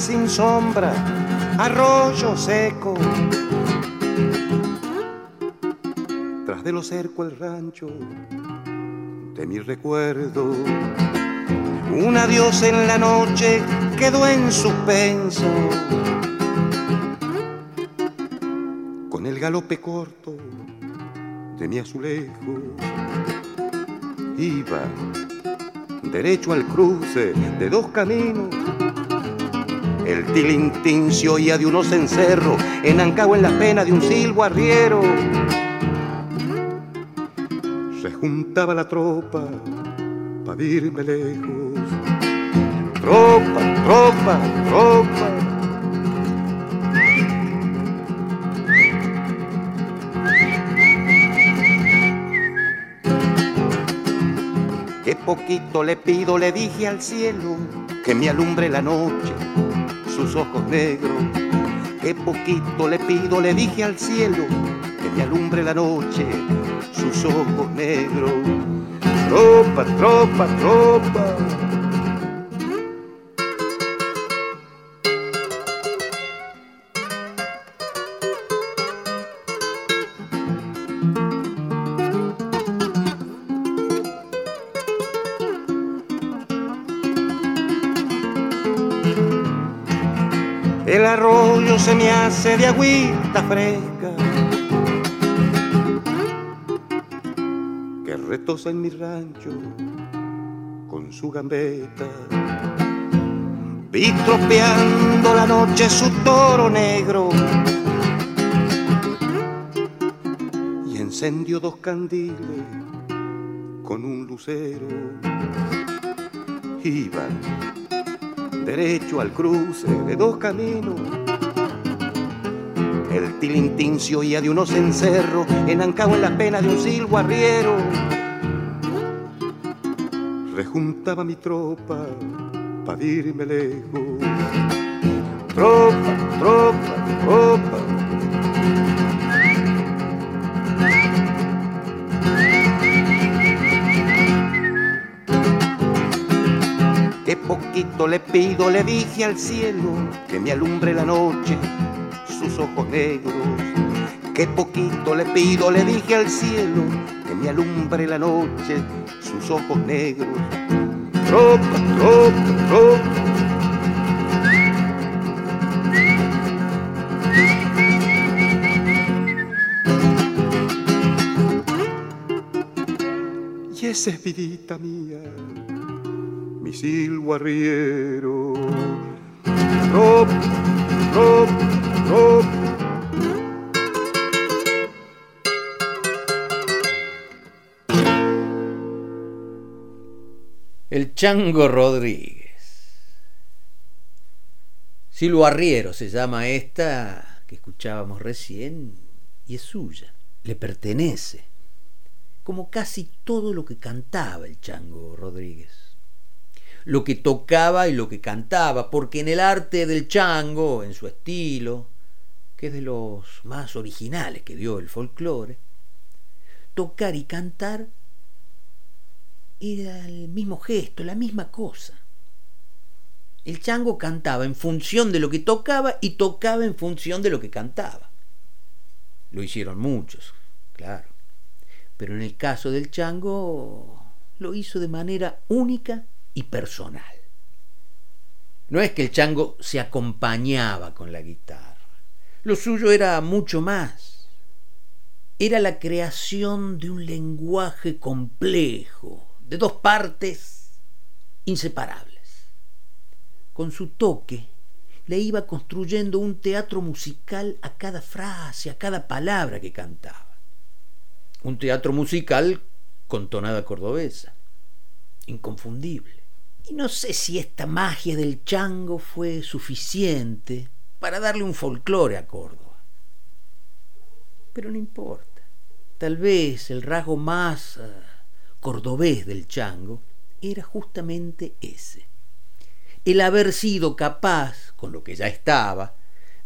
Sin sombra, arroyo seco. Tras de lo cerco el rancho de mi recuerdo. Un adiós en la noche quedó en suspenso. Con el galope corto de mi azulejo iba derecho al cruce de dos caminos el tilintín se oía de unos encerros, enancado en la pena de un silbo arriero. Se juntaba la tropa para irme lejos. Tropa, tropa, tropa. Qué poquito le pido, le dije al cielo, que me alumbre la noche sus ojos negros. Qué poquito le pido, le dije al cielo, que me alumbre la noche, sus ojos negros. Tropa, tropa, tropa. Me hace de agüita fresca que retosa en mi rancho con su gambeta. Vi tropeando la noche su toro negro y encendió dos candiles con un lucero. Iban derecho al cruce de dos caminos el tilintín se oía de unos encerros, enancado en la pena de un silbo arriero. Rejuntaba mi tropa para irme lejos. Tropa, tropa, tropa. Qué poquito le pido, le dije al cielo que me alumbre la noche ojos negros. Qué poquito le pido, le dije al cielo, que me alumbre la noche sus ojos negros. Tropa, tropa, tropa. Y esa es vidita mía, mi silbo arriero. Tropa, el Chango Rodríguez. Silvo Arriero se llama esta que escuchábamos recién y es suya, le pertenece, como casi todo lo que cantaba el Chango Rodríguez lo que tocaba y lo que cantaba, porque en el arte del chango, en su estilo, que es de los más originales que dio el folclore, tocar y cantar era el mismo gesto, la misma cosa. El chango cantaba en función de lo que tocaba y tocaba en función de lo que cantaba. Lo hicieron muchos, claro. Pero en el caso del chango lo hizo de manera única y personal. No es que el chango se acompañaba con la guitarra lo suyo era mucho más. Era la creación de un lenguaje complejo, de dos partes inseparables. Con su toque le iba construyendo un teatro musical a cada frase, a cada palabra que cantaba. Un teatro musical con tonada cordobesa, inconfundible. Y no sé si esta magia del chango fue suficiente para darle un folclore a Córdoba. Pero no importa. Tal vez el rasgo más uh, cordobés del chango era justamente ese. El haber sido capaz, con lo que ya estaba,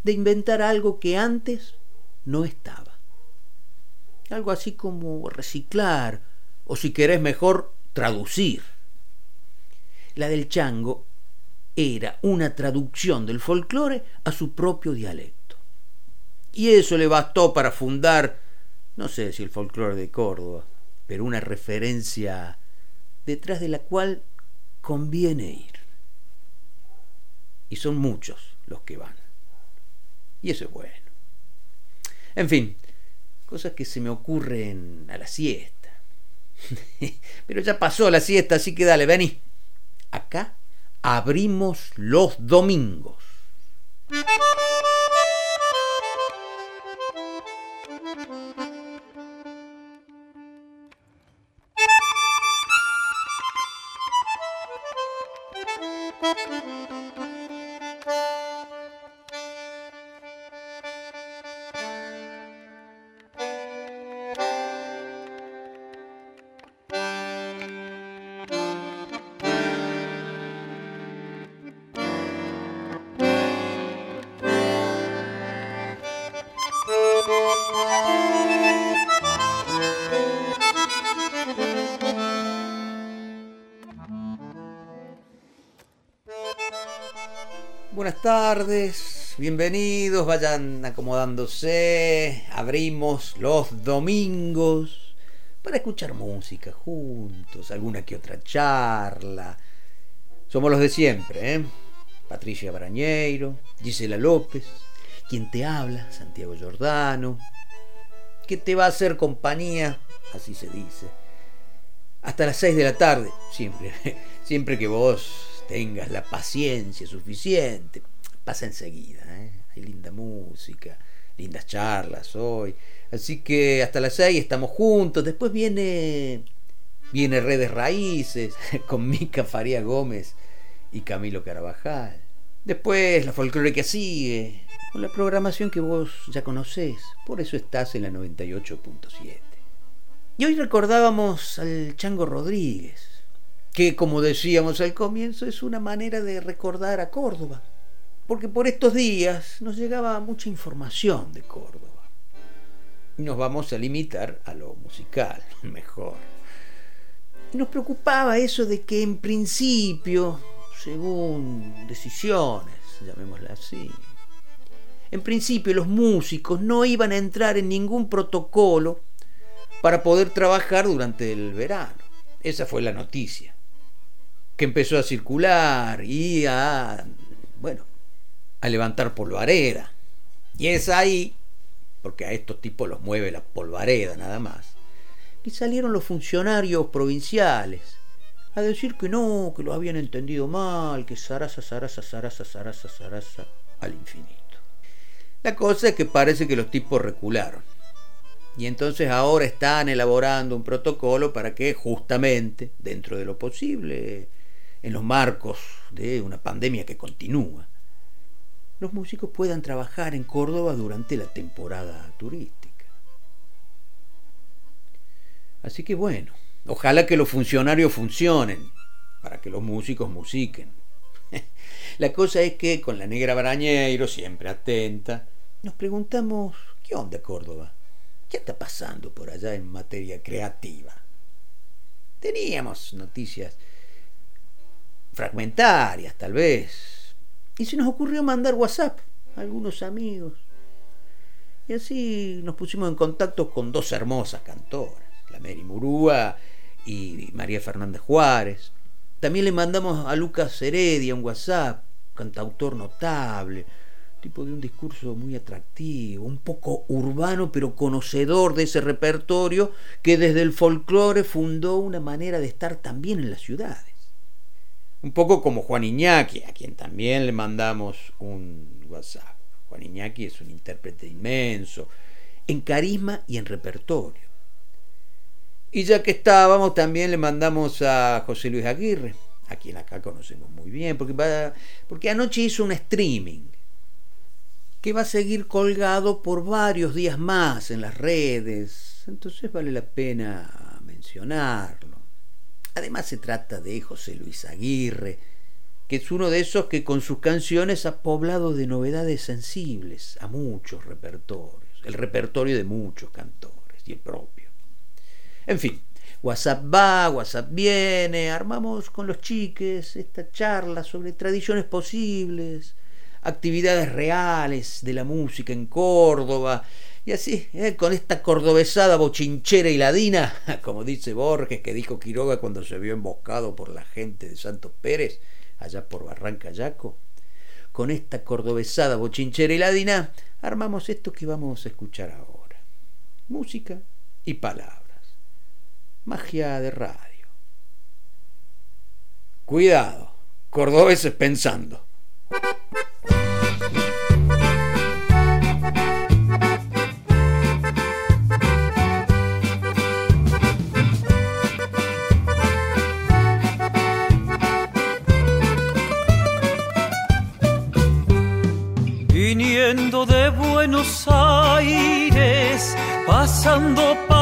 de inventar algo que antes no estaba. Algo así como reciclar, o si querés mejor, traducir. La del chango era una traducción del folclore a su propio dialecto. Y eso le bastó para fundar, no sé si el folclore de Córdoba, pero una referencia detrás de la cual conviene ir. Y son muchos los que van. Y eso es bueno. En fin, cosas que se me ocurren a la siesta. Pero ya pasó la siesta, así que dale, vení. Acá abrimos los domingos. Tardes, bienvenidos, vayan acomodándose, abrimos los domingos para escuchar música juntos, alguna que otra charla. Somos los de siempre, ¿eh? Patricia Barañeiro, Gisela López, quien te habla, Santiago Giordano, que te va a hacer compañía, así se dice, hasta las 6 de la tarde, siempre, siempre que vos tengas la paciencia suficiente. Pasa enseguida, ¿eh? hay linda música, lindas charlas hoy. Así que hasta las 6 estamos juntos. Después viene, viene Redes Raíces con Mica Faría Gómez y Camilo Carabajal. Después la folclore que sigue, con la programación que vos ya conocés. Por eso estás en la 98.7. Y hoy recordábamos al Chango Rodríguez que como decíamos al comienzo es una manera de recordar a Córdoba, porque por estos días nos llegaba mucha información de Córdoba. Y nos vamos a limitar a lo musical, mejor. Y nos preocupaba eso de que en principio, según decisiones, llamémosla así, en principio los músicos no iban a entrar en ningún protocolo para poder trabajar durante el verano. Esa fue la noticia que empezó a circular y a, bueno, a levantar polvareda. Y es ahí, porque a estos tipos los mueve la polvareda nada más, que salieron los funcionarios provinciales a decir que no, que lo habían entendido mal, que zaraza, zaraza, zaraza, zaraza, zaraza, al infinito. La cosa es que parece que los tipos recularon. Y entonces ahora están elaborando un protocolo para que justamente, dentro de lo posible, en los marcos de una pandemia que continúa, los músicos puedan trabajar en Córdoba durante la temporada turística. Así que bueno, ojalá que los funcionarios funcionen para que los músicos musiquen. La cosa es que con la negra Barañeiro, siempre atenta, nos preguntamos, ¿qué onda Córdoba? ¿Qué está pasando por allá en materia creativa? Teníamos noticias fragmentarias tal vez. Y se nos ocurrió mandar WhatsApp a algunos amigos. Y así nos pusimos en contacto con dos hermosas cantoras, la Mary Murúa y María Fernández Juárez. También le mandamos a Lucas Heredia un WhatsApp, cantautor notable, tipo de un discurso muy atractivo, un poco urbano pero conocedor de ese repertorio que desde el folclore fundó una manera de estar también en las ciudades. Un poco como Juan Iñaki, a quien también le mandamos un WhatsApp. Juan Iñaki es un intérprete inmenso, en carisma y en repertorio. Y ya que estábamos, también le mandamos a José Luis Aguirre, a quien acá conocemos muy bien, porque, porque anoche hizo un streaming que va a seguir colgado por varios días más en las redes, entonces vale la pena mencionarlo. Además se trata de José Luis Aguirre, que es uno de esos que con sus canciones ha poblado de novedades sensibles a muchos repertorios, el repertorio de muchos cantores y el propio. En fin, WhatsApp va, WhatsApp viene, armamos con los chiques esta charla sobre tradiciones posibles, actividades reales de la música en Córdoba, y así, eh, con esta cordobesada bochinchera y ladina, como dice Borges, que dijo Quiroga cuando se vio emboscado por la gente de Santos Pérez, allá por Barranca Yaco, con esta cordobesada bochinchera y ladina, armamos esto que vamos a escuchar ahora. Música y palabras magia de radio. Cuidado, cordobeses pensando. Pasando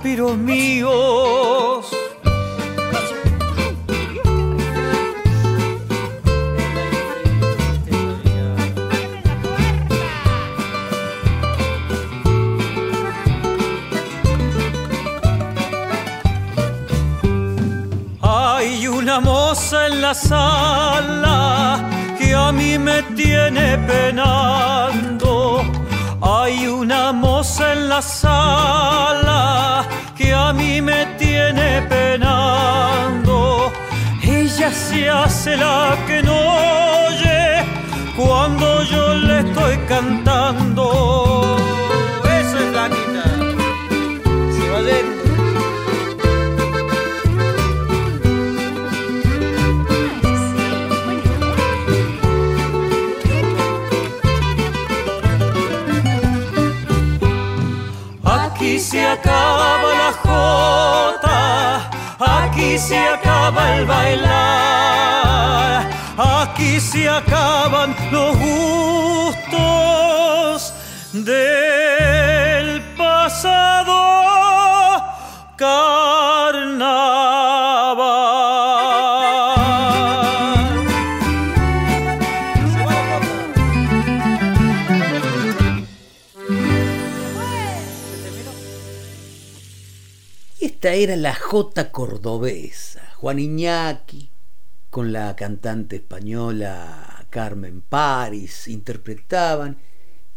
suspiros míos. Esta era la Jota cordobesa, Juan Iñaki, con la cantante española Carmen Paris, interpretaban,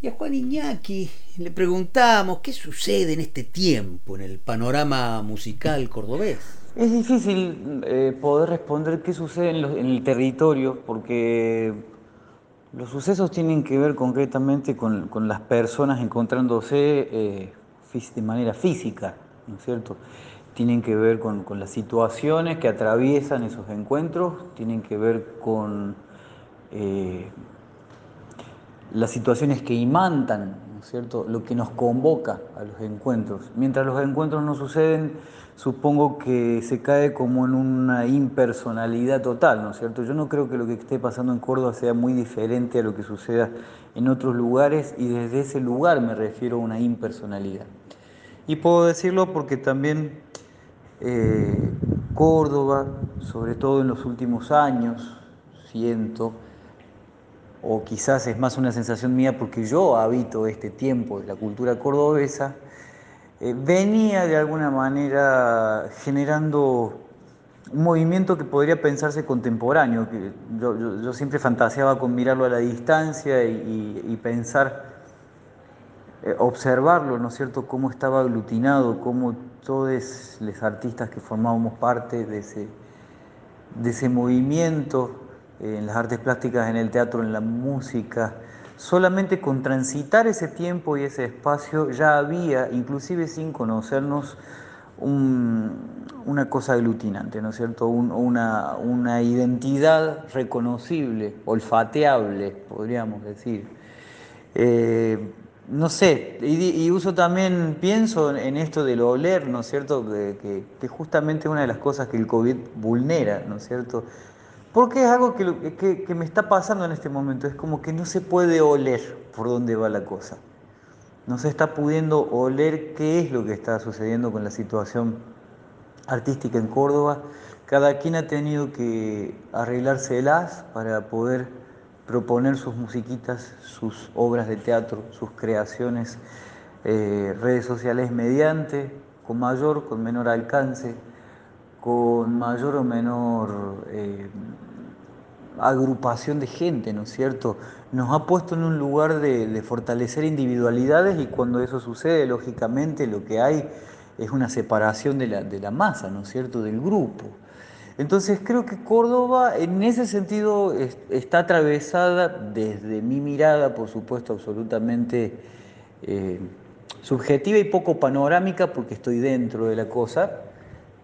y a Juan Iñaki le preguntamos qué sucede en este tiempo en el panorama musical cordobés. Es difícil eh, poder responder qué sucede en, el territorio, porque los sucesos tienen que ver concretamente con, las personas encontrándose eh, de manera física, ¿no es cierto? Tienen que ver con, las situaciones que atraviesan esos encuentros, tienen que ver con eh, las situaciones que imantan, ¿no es cierto? Lo que nos convoca a los encuentros. Mientras los encuentros no suceden, supongo que se cae como en una impersonalidad total, ¿no es cierto? Yo no creo que lo que esté pasando en Córdoba sea muy diferente a lo que suceda en otros lugares y desde ese lugar me refiero a una impersonalidad. Y puedo decirlo porque también eh, Córdoba, sobre todo en los últimos años, siento, o quizás es más una sensación mía porque yo habito este tiempo de la cultura cordobesa, eh, venía de alguna manera generando un movimiento que podría pensarse contemporáneo. Yo, siempre fantaseaba con mirarlo a la distancia y, pensar, eh, observarlo, ¿no es cierto?, cómo estaba aglutinado, cómo todos los artistas que formábamos parte de ese, movimiento, en las artes plásticas, en el teatro, en la música, solamente con transitar ese tiempo y ese espacio ya había, inclusive sin conocernos, una cosa aglutinante, ¿no es cierto? una, identidad reconocible, olfateable, podríamos decir. Eh, no sé, y, uso también, pienso en esto del oler, ¿no es cierto? Que, que, justamente una de las cosas que el COVID vulnera, ¿no es cierto? Porque es algo que, que, me está pasando en este momento, es como que no se puede oler por dónde va la cosa. No se está pudiendo oler qué es lo que está sucediendo con la situación artística en Córdoba. Cada quien ha tenido que arreglárselas para poder proponer sus musiquitas, sus obras de teatro, sus creaciones, eh, redes sociales mediante, con mayor, con menor alcance, con mayor o menor eh, agrupación de gente, ¿no es cierto? Nos ha puesto en un lugar de, fortalecer individualidades y cuando eso sucede, lógicamente lo que hay es una separación de la, de la masa, ¿no es cierto?, del grupo. Entonces creo que Córdoba en ese sentido está atravesada desde mi mirada, por supuesto, absolutamente eh, subjetiva y poco panorámica, porque estoy dentro de la cosa,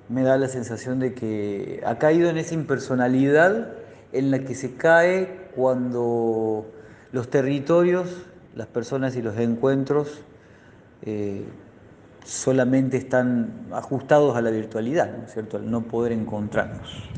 me da la sensación de que ha caído en esa impersonalidad en la que se cae cuando los territorios, las personas y los encuentros eh, solamente están ajustados a la virtualidad, ¿no es cierto? Al no poder encontrarnos.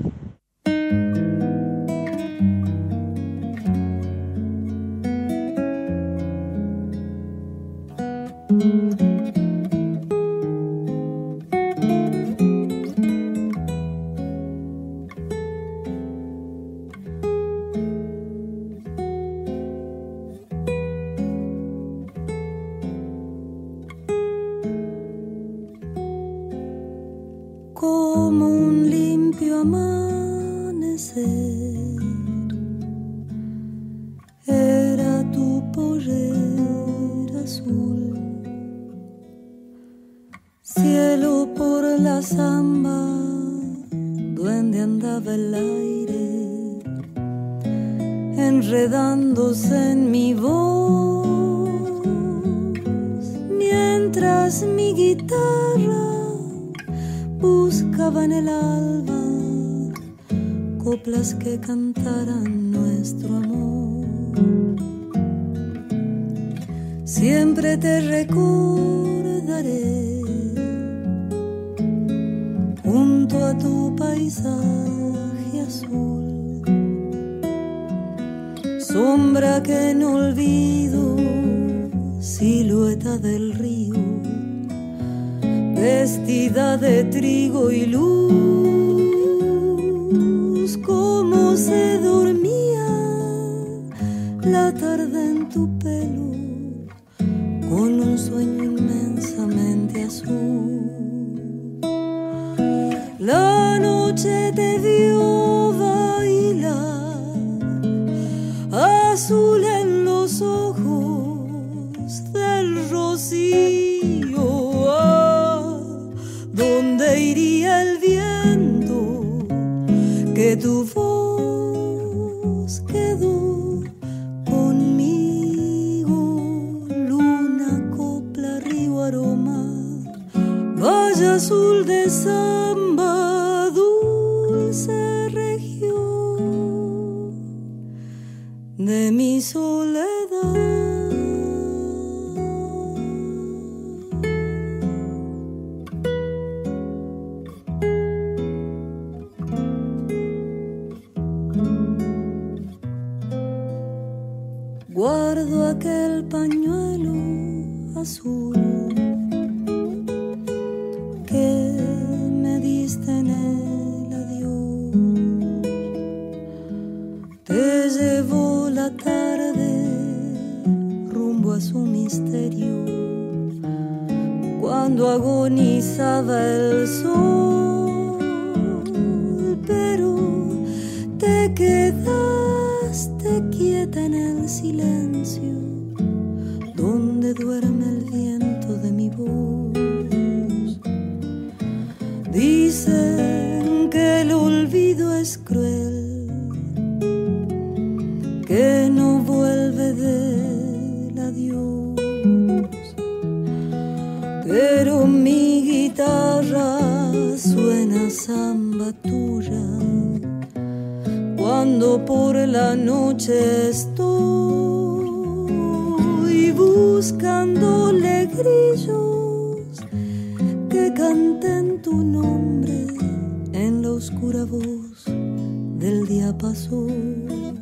Del diapasón.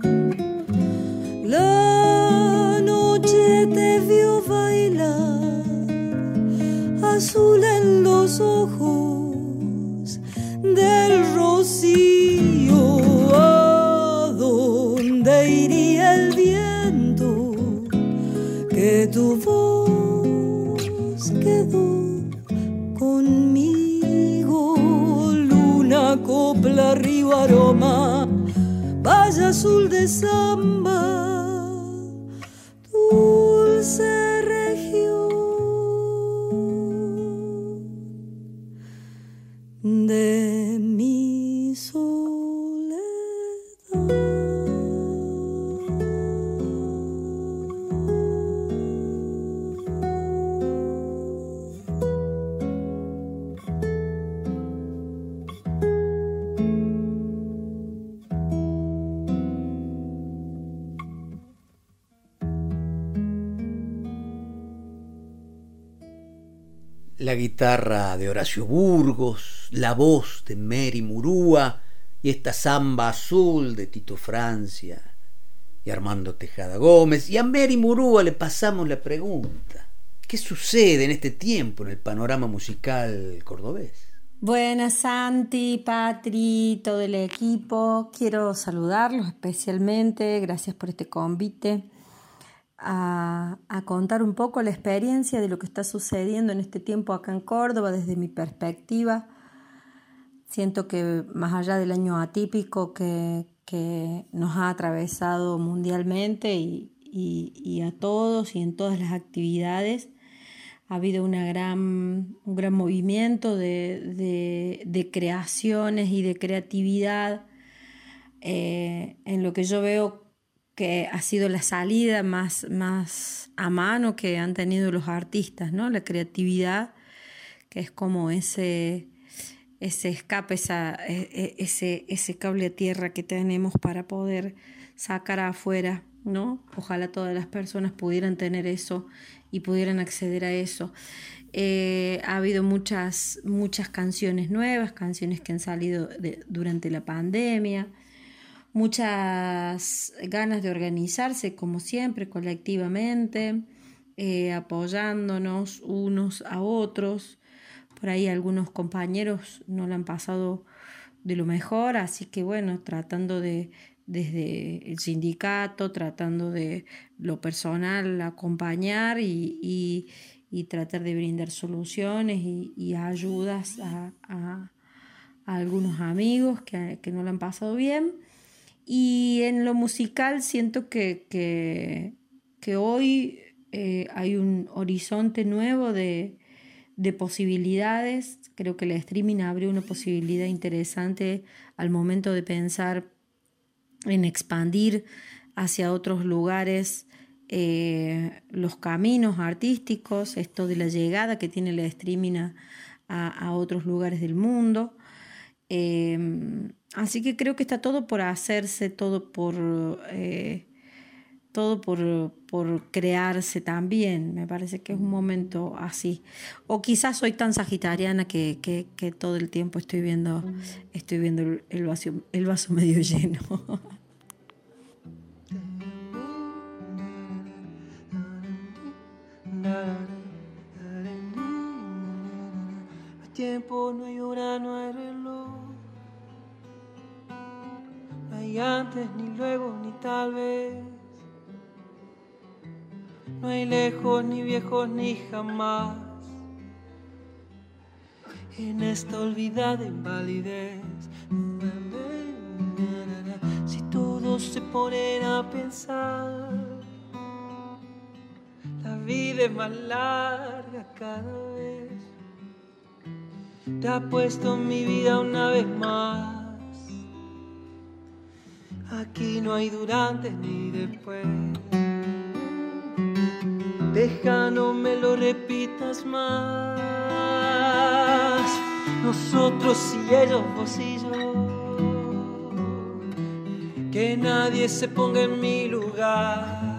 La noche te vio bailar, azul en los ojos del rocío. Aroma, vaya azul de samba, La guitarra de Horacio Burgos, la voz de Mary Murúa y esta samba azul de Tito Francia y Armando Tejada Gómez. Y a Mary Murúa le pasamos la pregunta. ¿Qué sucede en este tiempo en el panorama musical cordobés? Buenas Santi, Patri, todo el equipo. Quiero saludarlos especialmente. Gracias por este convite. A, contar un poco la experiencia de lo que está sucediendo en este tiempo acá en Córdoba desde mi perspectiva. Siento que más allá del año atípico que, que nos ha atravesado mundialmente y, y, y, a todos y en todas las actividades, ha habido una gran, un gran movimiento de, de, de creaciones y de creatividad eh, en lo que yo veo que ha sido la salida más, más a mano que han tenido los artistas, ¿no? La creatividad, que es como ese, ese escape, esa, ese, ese cable a tierra que tenemos para poder sacar afuera, ¿no? Ojalá todas las personas pudieran tener eso y pudieran acceder a eso. Eh, ha habido muchas, muchas canciones nuevas, canciones que han salido durante la pandemia, muchas ganas de organizarse, como siempre, colectivamente, eh, apoyándonos unos a otros. Por ahí algunos compañeros no lo han pasado de lo mejor, así que bueno, tratando de, desde el sindicato, tratando de lo personal acompañar y, y, tratar de brindar soluciones y, ayudas a, a algunos amigos que, no lo han pasado bien. Y en lo musical siento que, que, hoy eh, hay un horizonte nuevo de, de posibilidades. Creo que el streaming abre una posibilidad interesante al momento de pensar en expandir hacia otros lugares eh, los caminos artísticos, esto de la llegada que tiene el streaming a, otros lugares del mundo. Em, así que creo que está todo por hacerse, todo por, eh, todo por, crearse también. Me parece que es un momento así. O quizás soy tan sagitariana que, todo el tiempo estoy viendo, estoy viendo el, vaso, el vaso medio lleno. Tiempo. Hay antes, ni luego, ni tal vez. No hay lejos, ni viejos, ni jamás. En esta olvidada invalidez. Si todos se ponen a pensar vida es más larga cada vez. Te ha puesto mi vida una vez más. Aquí no hay durante ni después. Deja, no me lo repitas más. Nosotros y ellos, vos y yo. Que nadie se ponga en mi lugar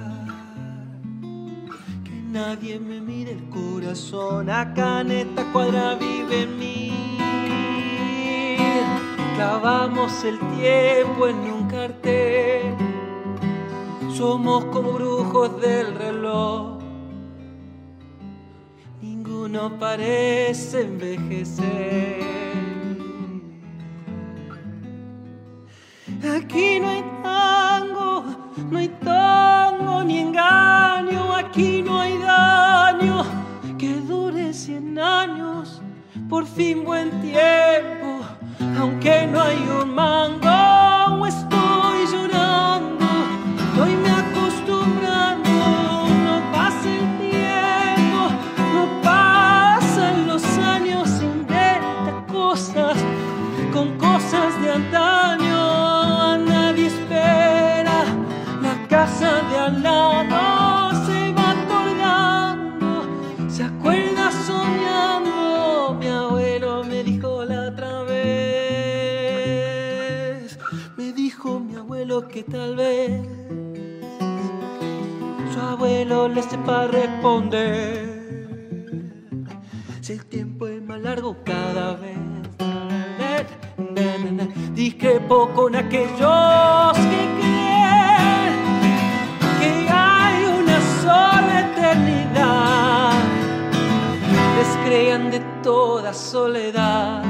nadie me mire el corazón. Acá en esta cuadra vive en mí. Clavamos el tiempo en un Somos como brujos del reloj. Ninguno parece envejecer. Aquí no hay tango, no hay tango ni engaño, aquí no hay daño que dure cien años, por fin buen tiempo, aunque no hay un mango, estoy abuelo que tal vez su abuelo le sepa responder. Si el tiempo es más largo cada vez. poco con aquellos que crean de toda soledad.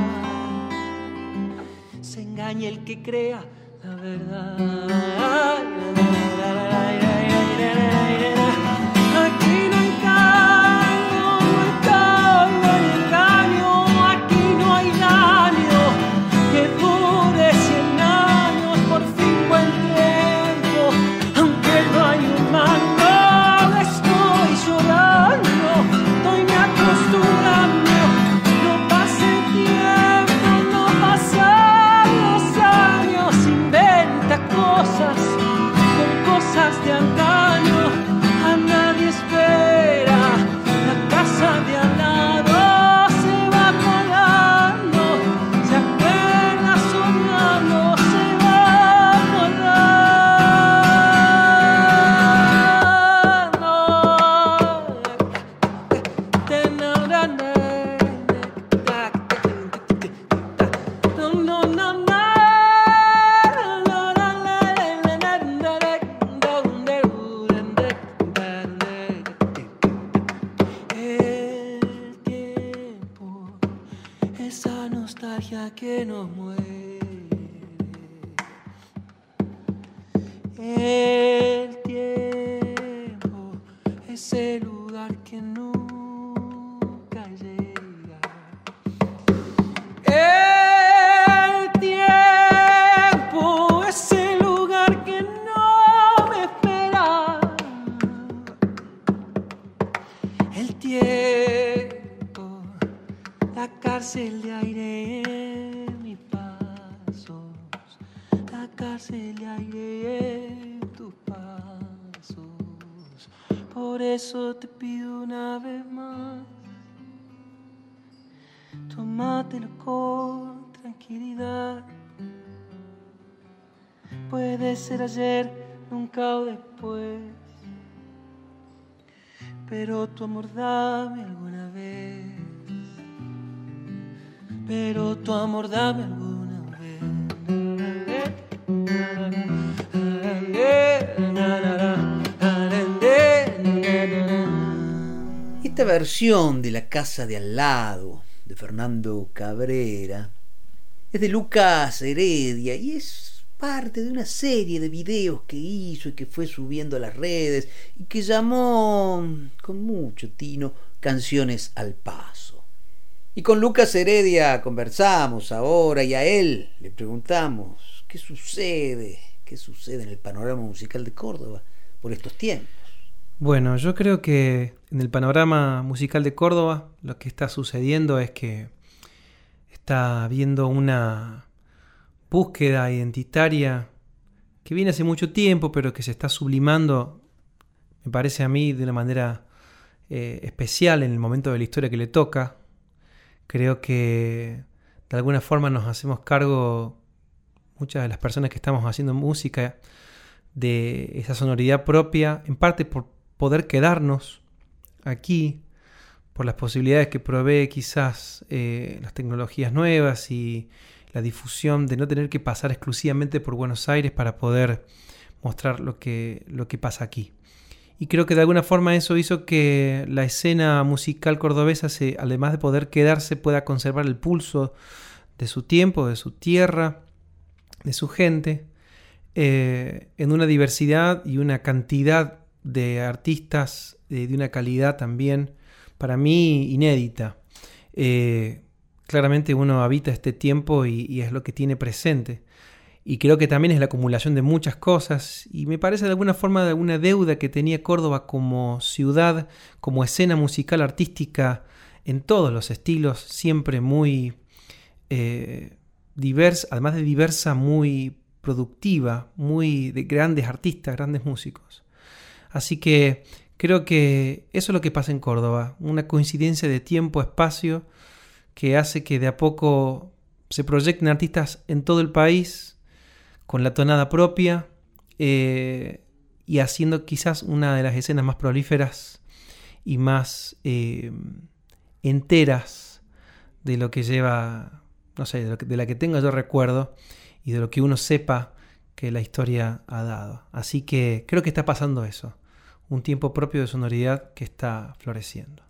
Se engaña el que crea verdad. Ser ayer, nunca o después, pero tu amor dame alguna vez. Pero tu amor dame alguna Esta versión de La Casa de Al lado de Fernando Cabrera es de Lucas Heredia y es parte de una serie de videos que hizo y que fue subiendo a las redes y que llamó con mucho tino Canciones al Paso. Y con Lucas Heredia conversamos ahora y a él le preguntamos qué sucede, qué sucede en el panorama musical de Córdoba por estos tiempos. Bueno, yo creo que en el panorama musical de Córdoba lo que está sucediendo es que está habiendo una búsqueda identitaria que viene hace mucho tiempo, pero que se está sublimando, me parece a mí, de una manera eh, especial en el momento de la historia que le toca. Creo que de alguna forma nos hacemos cargo, muchas de las personas que estamos haciendo música, de esa sonoridad propia, en parte por poder quedarnos aquí, por las posibilidades que provee quizás eh, las tecnologías nuevas y la difusión de no tener que pasar exclusivamente por Buenos Aires para poder mostrar lo que, lo que pasa aquí. Y creo que de alguna forma eso hizo que la escena musical cordobesa, se, además de poder quedarse, pueda conservar el pulso de su tiempo, de su tierra, de su gente, eh, en una diversidad y una cantidad de artistas de una calidad también, para mí, inédita. Eh, claramente uno habita este tiempo y, es lo que tiene presente. Y creo que también es la acumulación de muchas cosas y me parece de alguna forma de alguna deuda que tenía Córdoba como ciudad, como escena musical artística en todos los estilos, siempre muy eh, diversa, además de diversa, muy productiva, muy de grandes artistas, grandes músicos. Así que creo que eso es lo que pasa en Córdoba, una coincidencia de tiempo-espacio que hace que de a poco se proyecten artistas en todo el país con la tonada propia eh, y haciendo quizás una de las escenas más prolíferas y más eh, enteras de lo que lleva, no sé, de, de la que tenga yo recuerdo y de lo que uno sepa que la historia ha dado. Así que creo que está pasando eso, un tiempo propio de sonoridad que está floreciendo.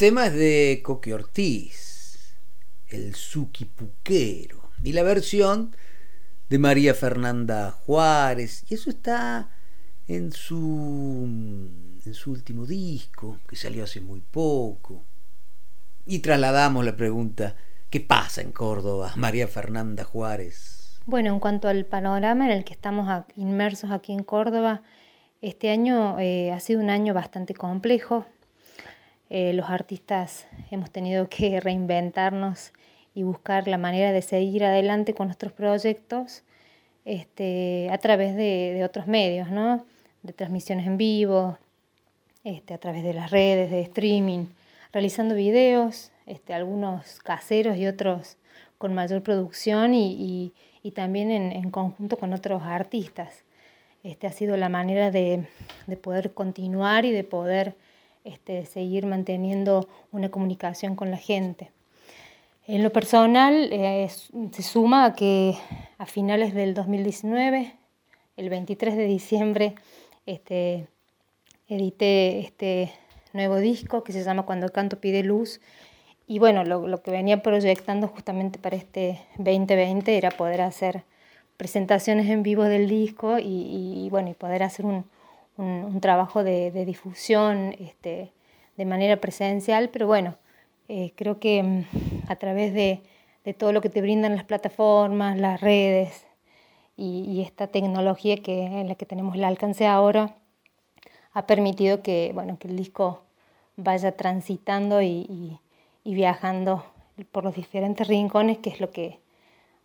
Tema es de Coque Ortiz, el Puquero, y la versión de María Fernanda Juárez, y eso está en su, en su último disco, que salió hace muy poco. Y trasladamos la pregunta, ¿qué pasa en Córdoba, María Fernanda Juárez? Bueno, en cuanto al panorama en el que estamos inmersos aquí en Córdoba, este año eh, ha sido un año bastante complejo, eh, los artistas hemos tenido que reinventarnos y buscar la manera de seguir adelante con nuestros proyectos este, a través de, otros medios, ¿no? de transmisiones en vivo, este, a través de las redes, de streaming, realizando videos, este, algunos caseros y otros con mayor producción y, también en, conjunto con otros artistas. Este, ha sido la manera de, de poder continuar y de poder este, seguir manteniendo una comunicación con la gente. En lo personal, eh, se suma a que a finales del 2019, el 23 de diciembre, este, edité este nuevo disco que se llama Cuando el canto pide luz. Y bueno, lo, que venía proyectando justamente para este 2020 era poder hacer presentaciones en vivo del disco y bueno, y poder hacer un, un, trabajo de, difusión este, de manera presencial, pero bueno, eh, creo que mm, a través de, todo lo que te brindan las plataformas, las redes y, esta tecnología que, en la que tenemos el alcance ahora, ha permitido que, bueno, que el disco vaya transitando y, y viajando por los diferentes rincones, que es lo que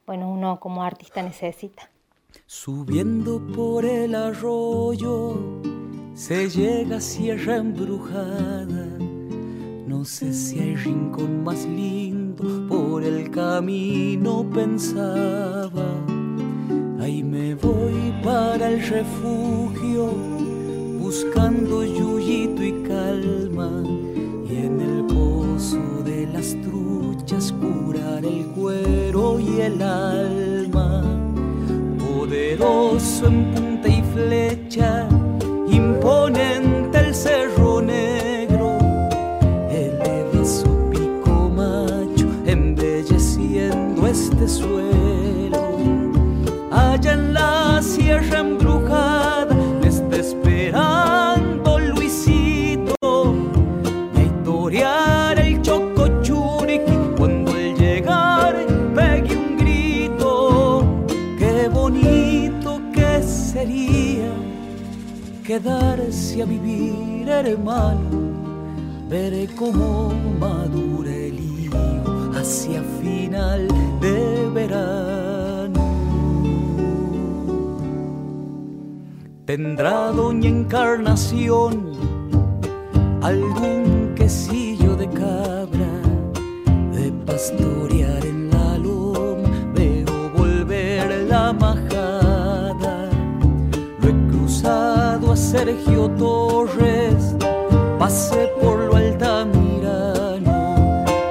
bueno, uno como artista necesita. Subiendo por el arroyo se llega a Sierra Embrujada. No sé si hay rincón más lindo, por el camino pensaba. Ahí me voy para el refugio, buscando yuyito y calma. Y en el pozo de las truchas curar el cuero y el alma poderoso en punta y flecha, imponente el cerro negro, eleva su pico macho, embelleciendo este suelo. Quedarse a vivir, hermano. Veré cómo madura el higo hacia final de verano. Tendrá doña Encarnación algún quesillo de cabra de pastorear en la loma. Veo volver la majada Sergio Torres, pasé por lo altamirano,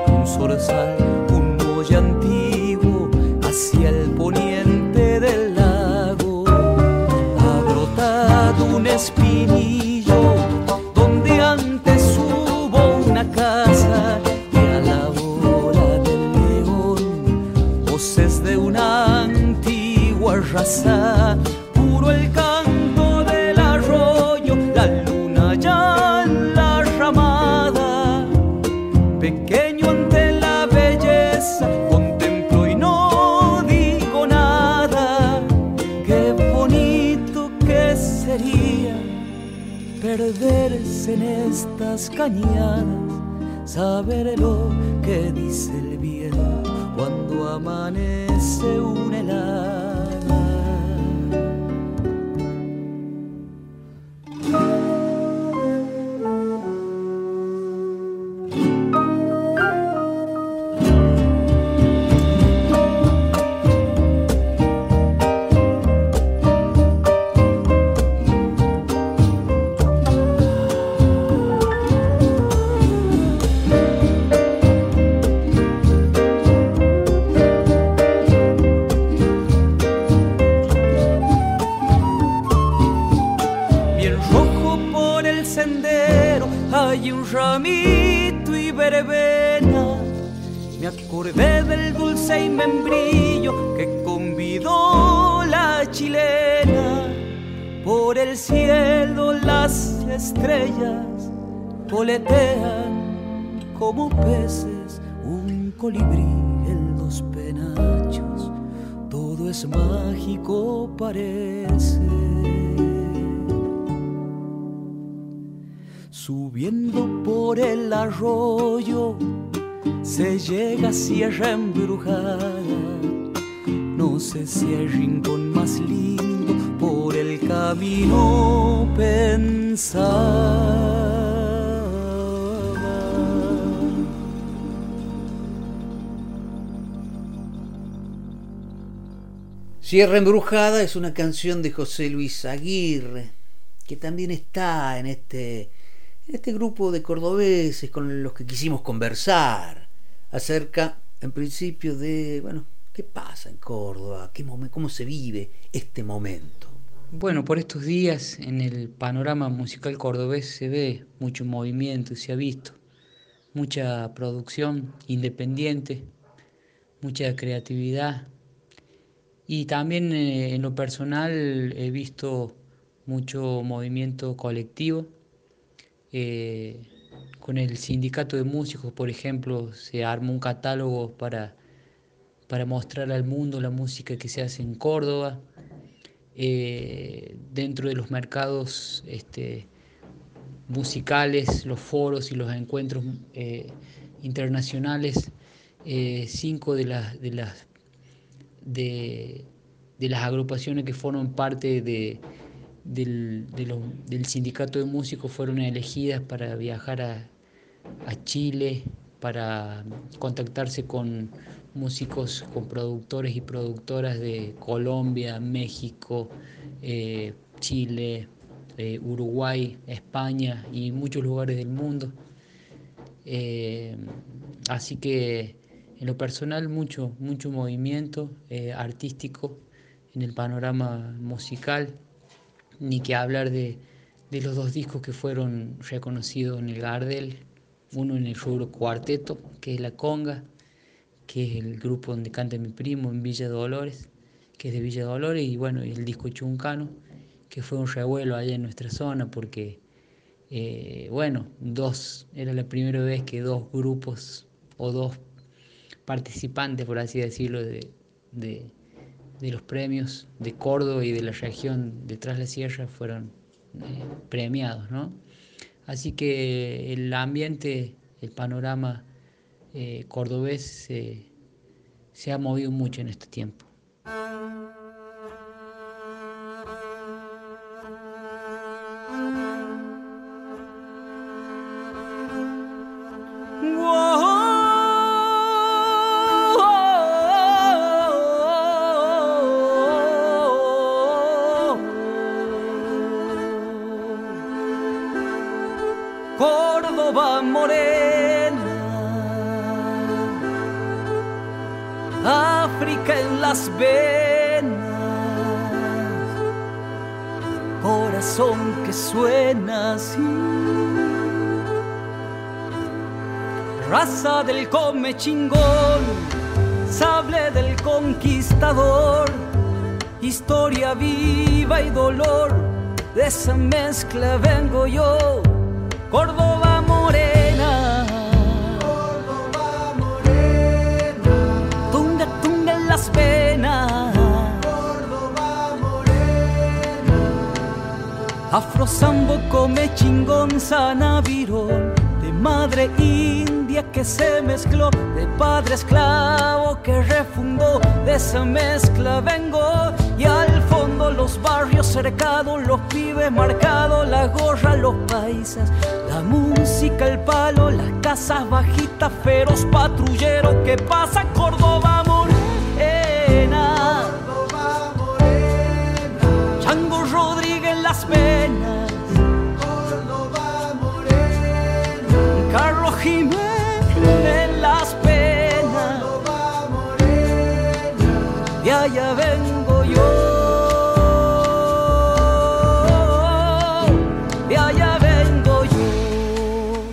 un zorzal, un muelle antiguo, hacia el poniente del lago, ha brotado un espíritu estas cañadas, saber lo que dice el viento cuando amanece un helada. Sierra Embrujada es una canción de José Luis Aguirre, que también está en este, en este grupo de cordobeses con los que quisimos conversar acerca, en principio, de, bueno, qué pasa en Córdoba, qué cómo se vive este momento. Bueno, por estos días en el panorama musical cordobés se ve mucho movimiento, se ha visto mucha producción independiente, mucha creatividad y también eh, en lo personal he visto mucho movimiento colectivo. Eh, con el sindicato de músicos, por ejemplo, se armó un catálogo para, para mostrar al mundo la música que se hace en Córdoba eh, dentro de los mercados este, musicales, los foros y los encuentros internacionales, cinco de las, de, las, de, de las agrupaciones que forman parte de, del, del sindicato de músicos fueron elegidas para viajar a, a Chile, para contactarse con músicos, con productores y productoras de Colombia, México, eh, Chile, eh, Uruguay, España y muchos lugares del mundo. Eh, así que en lo personal mucho, mucho movimiento eh, artístico en el panorama musical, ni que hablar de, de los dos discos que fueron reconocidos en el Gardel, uno en el rubro cuarteto, que es La Conga, que es el grupo donde canta mi primo en Villa Dolores, que es de Villa Dolores, y bueno, el disco Chuncano, que fue un revuelo allá en nuestra zona, porque, eh, bueno, dos, era la primera vez que dos grupos o dos participantes, por así decirlo, de, de, de los premios de Córdoba y de la región de Tras la Sierra fueron eh, premiados, ¿no? Así que el ambiente, el panorama eh, cordobés se ha movido mucho en este tiempo. Suena así. Raza del come chingón, sable del conquistador historia viva y dolor, de esa mezcla vengo yo, Córdoba Afrosambo come chingón sanavirón, de madre india que se mezcló, de padre esclavo que refundó, de esa mezcla vengo y al fondo los barrios cercados, los pibes marcados, la gorra, los paisas, la música, el palo, las casas bajitas, feroz patrullero que pasa Córdoba morena. Córdoba morena. Chango Rodríguez las. Allá vengo yo. Y allá vengo yo.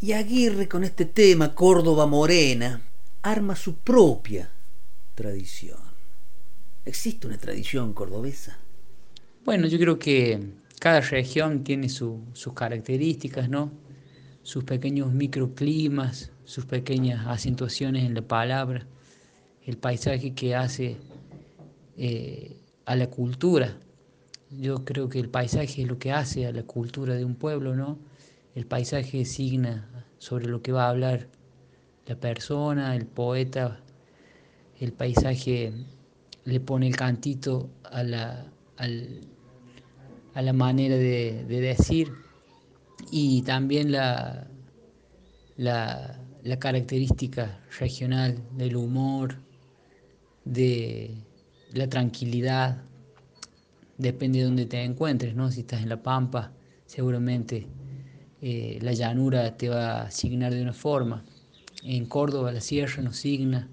Y Aguirre con este tema, Córdoba Morena, arma su propia tradición. ¿Existe una tradición cordobesa? Bueno, yo creo que cada región tiene su- sus características, ¿no? Sus pequeños microclimas, sus pequeñas acentuaciones en la palabra, el paisaje que hace eh, a la cultura. Yo creo que el paisaje es lo que hace a la cultura de un pueblo, ¿no? El paisaje signa sobre lo que va a hablar la persona, el poeta, el paisaje le pone el cantito a la, al- a la manera de, de decir y también la, la, característica regional del humor, de la tranquilidad, depende de donde te encuentres, ¿no? Si estás en La Pampa, seguramente eh, la llanura te va a signar de una forma. En Córdoba la sierra nos signa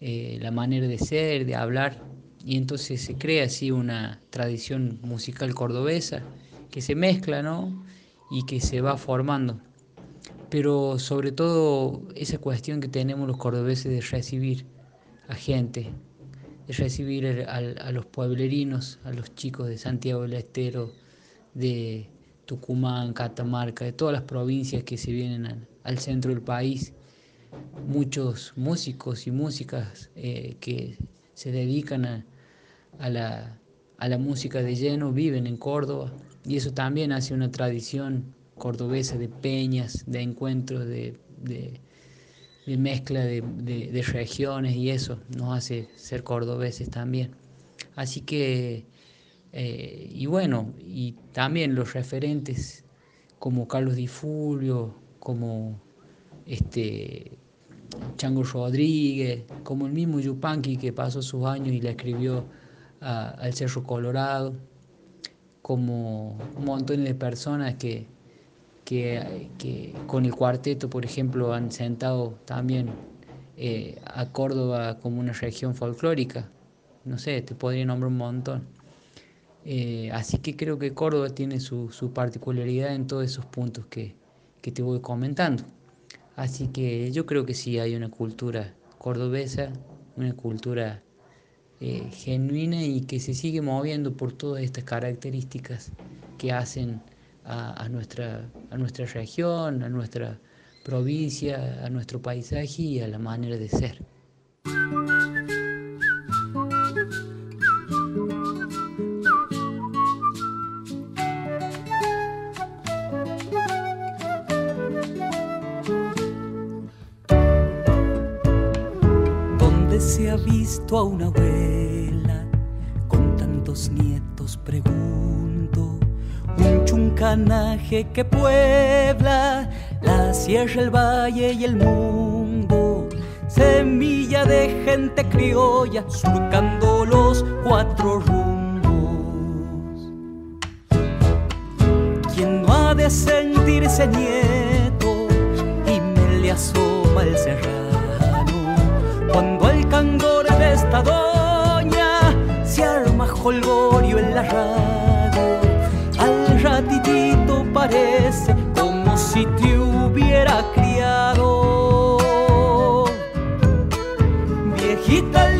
eh, la manera de ser, de hablar, y entonces se crea así una tradición musical cordobesa que se mezcla, ¿no? Y que se va formando. Pero sobre todo esa cuestión que tenemos los cordobeses de recibir a gente, de recibir al- a, los pueblerinos, a los chicos de Santiago del Estero, de Tucumán, Catamarca, de todas las provincias que se vienen al, al centro del país, muchos músicos y músicas eh, que se dedican a, a la, a la música de lleno viven en Córdoba y eso también hace una tradición cordobesa de peñas, de encuentros, de, de- mezcla de, de- regiones y eso nos hace ser cordobeses también. Así que, eh, y bueno, y también los referentes como Carlos Di Fulvio, como este Chango Rodríguez, como el mismo Yupanqui que pasó sus años y le escribió al Cerro Colorado, como montón de personas que, que, que con el cuarteto, por ejemplo, han sentado también eh, a Córdoba como una región folclórica. No sé, te podría nombrar un montón. Eh, así que creo que Córdoba tiene su, su particularidad en todos esos puntos que, que te voy comentando. Así que yo creo que sí hay una cultura cordobesa, una cultura eh, genuina y que se sigue moviendo por todas estas características que hacen a, nuestra, a nuestra región, a nuestra provincia, a nuestro paisaje y a la manera de ser. ¿Dónde se ha visto a una tantos Pregunto. Un chuncanaje que puebla la sierra, el valle y el mundo. Semilla de gente criolla surcando los cuatro rumbos. ¿Quién no ha de sentirse nieto y me le asoma el serrano? Cuando el cangor de esta doña se arma jolgorio en la radio, al ratitito parece como si te hubiera criado. Viejita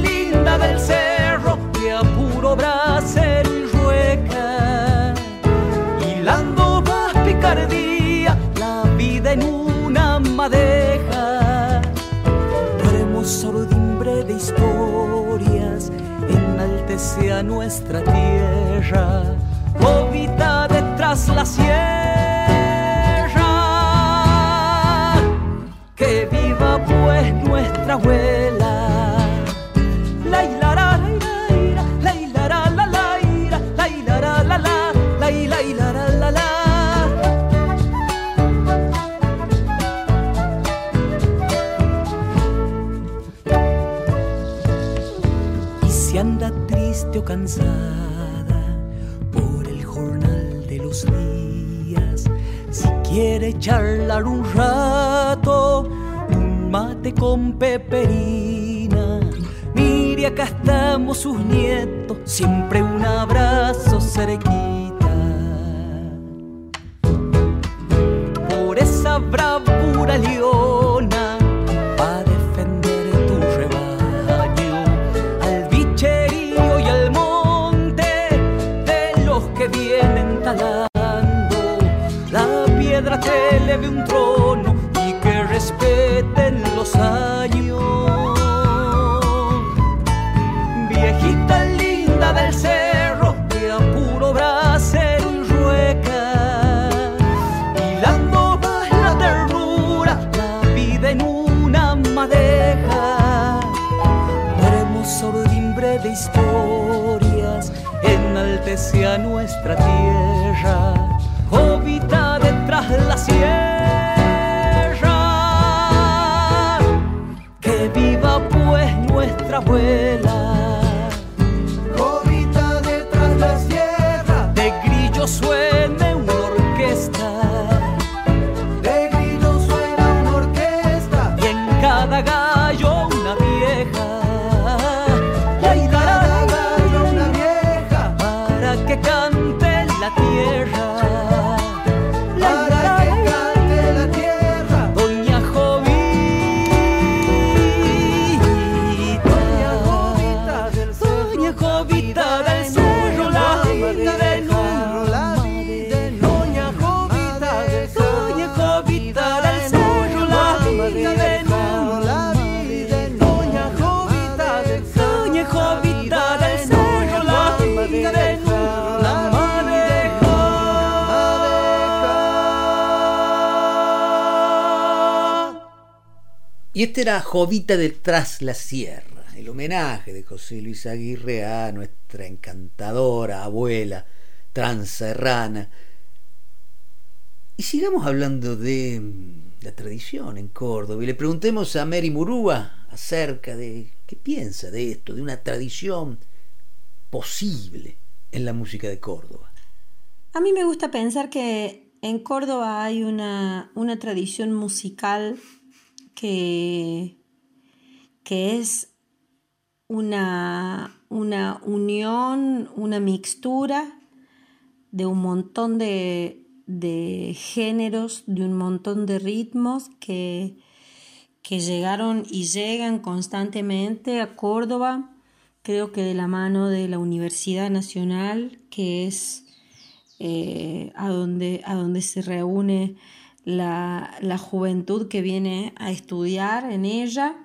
nuestra tierra, Jovita detrás la sierra. Que viva pues nuestra abuela. Cansada por el jornal de los días, si quiere charlar un rato, un mate con peperina, mire acá estamos sus nietos, siempre un abrazo cerquita. Por esa bravura Este era Jovita de Tras la Sierra, el homenaje de José Luis Aguirre a nuestra encantadora abuela transerrana. Y sigamos hablando de mm, la tradición en Córdoba y le preguntemos a Mary Murúa acerca de qué piensa de esto, de una tradición posible en la música de Córdoba. A mí me gusta pensar que en Córdoba hay una, una tradición musical que, que es una, una unión, una mixtura de un montón de, de géneros, de un montón de ritmos que, que llegaron y llegan constantemente a Córdoba, creo que de la mano de la Universidad Nacional, que es eh, a, donde, a donde se reúne la, la juventud que viene a estudiar en ella.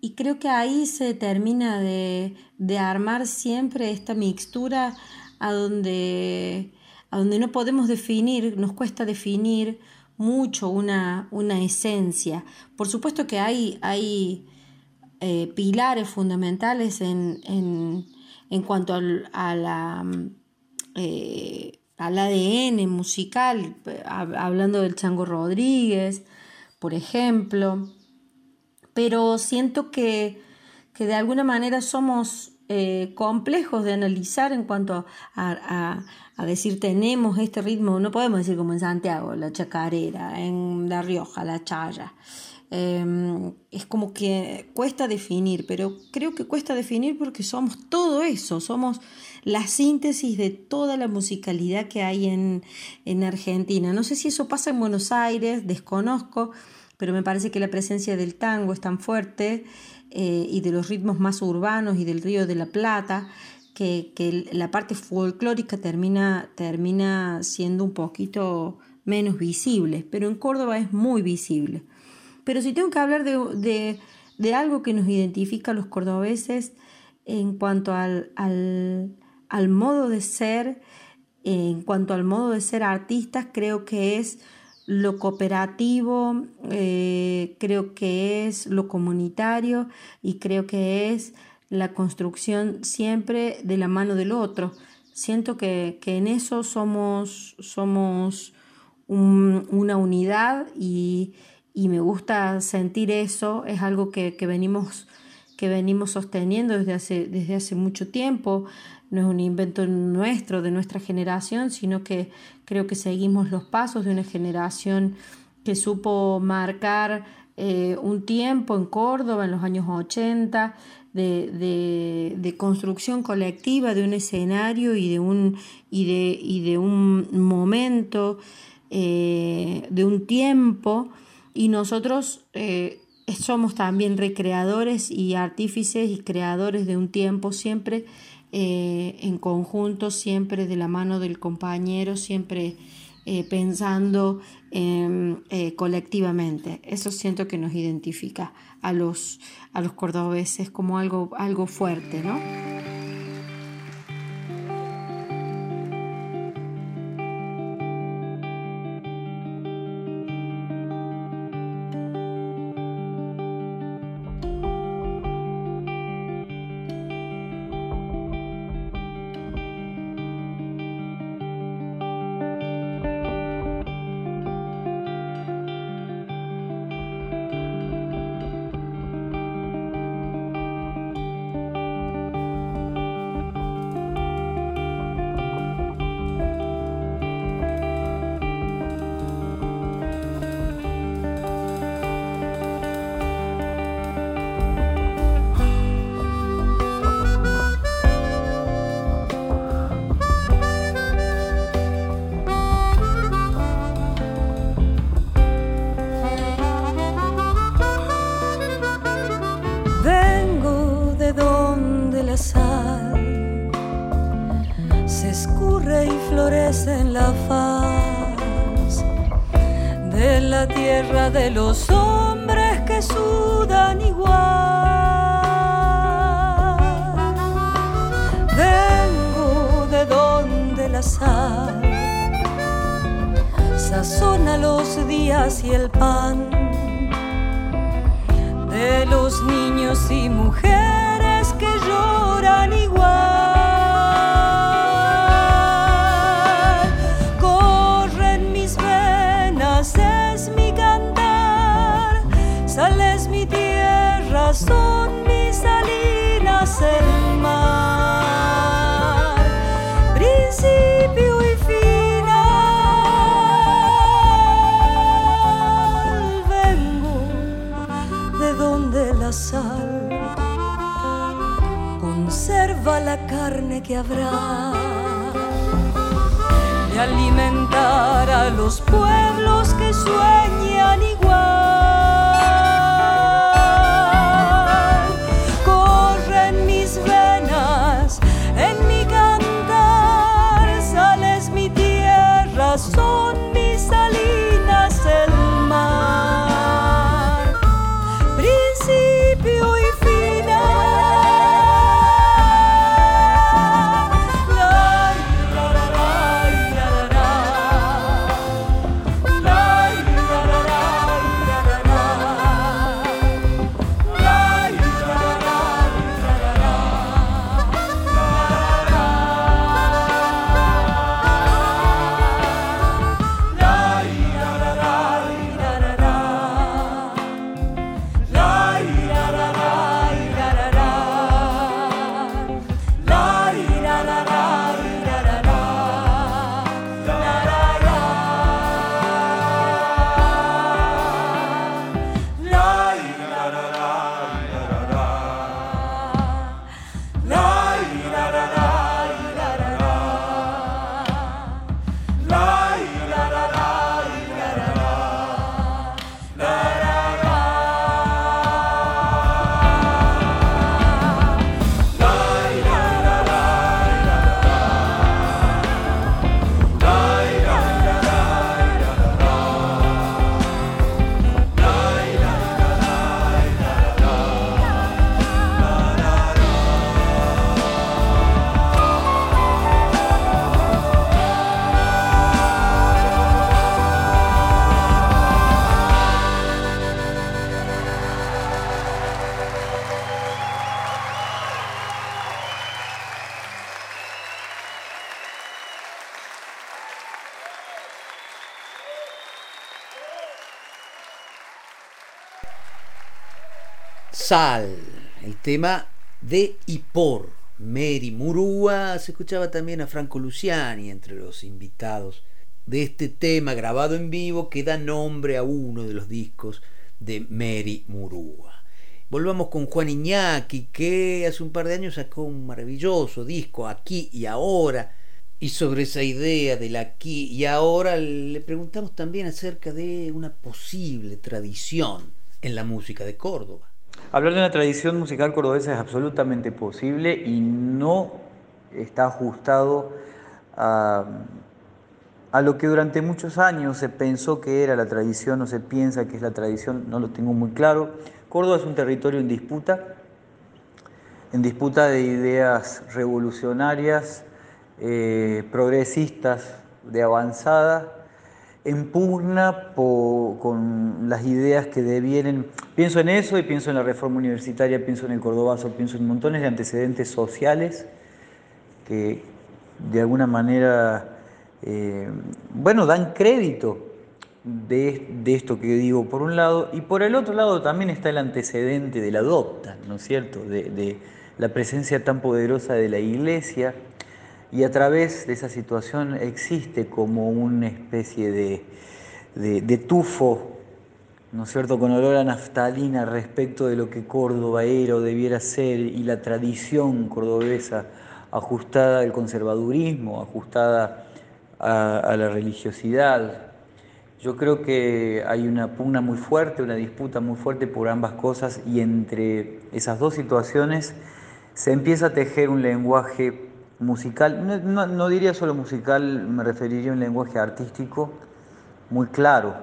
Y creo que ahí se termina de, de armar siempre esta mixtura a donde, a donde no podemos definir, nos cuesta definir mucho una, una esencia. Por supuesto que hay, hay eh, pilares fundamentales en, en, en cuanto al, a la, eh, al ADN musical, hab- hablando del Chango Rodríguez, por ejemplo, pero siento que, que de alguna manera somos eh, complejos de analizar en cuanto a, a- a decir tenemos este ritmo, no podemos decir como en Santiago, la chacarera, en La Rioja, la chaya. Eh, es como que cuesta definir, pero creo que cuesta definir porque somos todo eso, somos la síntesis de toda la musicalidad que hay en, en Argentina. No sé si eso pasa en Buenos Aires, desconozco, pero me parece que la presencia del tango es tan fuerte eh, y de los ritmos más urbanos y del Río de la Plata, que, que la parte folclórica termina, termina siendo un poquito menos visible, pero en Córdoba es muy visible. Pero si tengo que hablar de, de- de algo que nos identifica a los cordobeses en cuanto al, al- al modo de ser, en cuanto al modo de ser artistas, creo que es lo cooperativo, eh, creo que es lo comunitario y creo que es la construcción siempre de la mano del otro. Siento que, en eso somos, somos una unidad y, me gusta sentir eso, es algo que, venimos, que venimos sosteniendo desde hace, desde hace mucho tiempo. No es un invento nuestro, de nuestra generación, sino que creo que seguimos los pasos de una generación que supo marcar eh, un tiempo en Córdoba en los años 80 de, construcción colectiva de un escenario y de un, y de, de un momento, eh, de un tiempo, y nosotros eh, somos también recreadores y artífices y creadores de un tiempo siempre eh, en conjunto, siempre de la mano del compañero, siempre eh, pensando colectivamente. Eso siento que nos identifica a los, a los cordobeses como algo, algo fuerte, ¿no? carne que habrá, de alimentar a los pueblos que sueñan igual. Sal, el tema de y por Mary Murúa. Se escuchaba también a Franco Luciani entre los invitados de este tema grabado en vivo que da nombre a uno de los discos de Mary Murúa. Volvamos con Juan Iñaki, que hace un par de años sacó un maravilloso disco, Aquí y Ahora, y sobre esa idea del aquí y ahora le preguntamos también acerca de una posible tradición en la música de Córdoba. Hablar de una tradición musical cordobesa es absolutamente posible y no está ajustado a, lo que durante muchos años se pensó que era la tradición o se piensa que es la tradición, no lo tengo muy claro. Córdoba es un territorio en disputa, en disputa de ideas revolucionarias, eh, progresistas, de avanzada, en pugna con las ideas que devienen. Pienso en eso y pienso en la reforma universitaria, pienso en el Cordobazo, pienso en montones de antecedentes sociales que de alguna manera, eh, bueno, dan crédito de, de, esto que digo por un lado, y por el otro lado también está el antecedente de la adopta, ¿no es cierto?, de, de la presencia tan poderosa de la iglesia y a través de esa situación existe como una especie de, de, tufo, ¿no es cierto?, con olor a naftalina respecto de lo que Córdoba era o debiera ser y la tradición cordobesa ajustada al conservadurismo, ajustada a, a la religiosidad. Yo creo que hay una pugna muy fuerte, una disputa muy fuerte por ambas cosas y entre esas dos situaciones se empieza a tejer un lenguaje musical, no, no, no, diría solo musical, me referiría a un lenguaje artístico muy claro.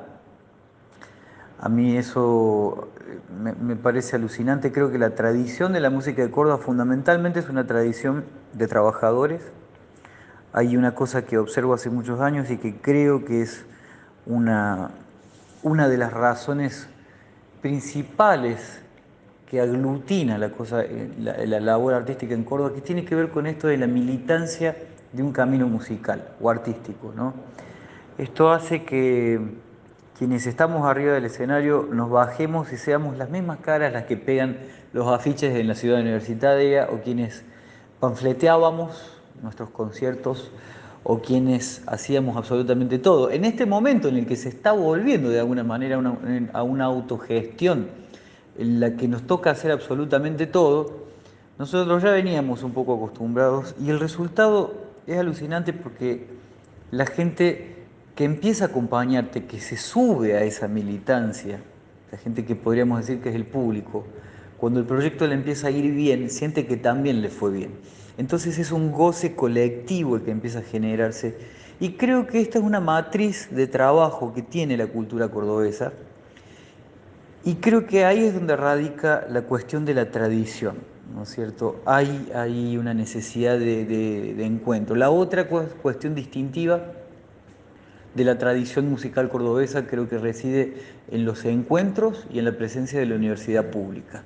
A mí eso me, me, parece alucinante, creo que la tradición de la música de Córdoba fundamentalmente es una tradición de trabajadores. Hay una cosa que observo hace muchos años y que creo que es una, una de las razones principales que aglutina la, cosa, la, la, labor artística en Córdoba, que tiene que ver con esto de la militancia de un camino musical o artístico. ¿no? Esto hace que quienes estamos arriba del escenario nos bajemos y seamos las mismas caras las que pegan los afiches en la ciudad universitaria o quienes panfleteábamos nuestros conciertos o quienes hacíamos absolutamente todo. En este momento en el que se está volviendo de alguna manera a una autogestión, en la que nos toca hacer absolutamente todo, nosotros ya veníamos un poco acostumbrados y el resultado es alucinante porque la gente que empieza a acompañarte, que se sube a esa militancia, la gente que podríamos decir que es el público, cuando el proyecto le empieza a ir bien, siente que también le fue bien. Entonces es un goce colectivo el que empieza a generarse. Y creo que esta es una matriz de trabajo que tiene la cultura cordobesa, y creo que ahí es donde radica la cuestión de la tradición, ¿no es cierto? Hay, hay una necesidad de, de, encuentro. La otra cuestión distintiva de la tradición musical cordobesa creo que reside en los encuentros y en la presencia de la universidad pública.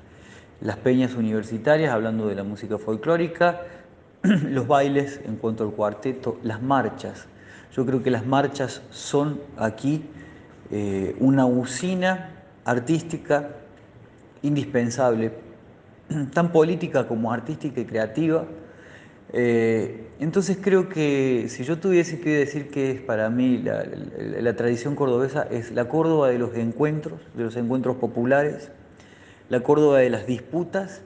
Las peñas universitarias, hablando de la música folclórica, los bailes en cuanto al cuarteto, las marchas. Yo creo que las marchas son aquí eh, una usina artística indispensable, tan política como artística y creativa. Eh, entonces creo que si yo tuviese que decir que es para mí la, tradición cordobesa, es la Córdoba de los encuentros, de los encuentros populares, la Córdoba de las disputas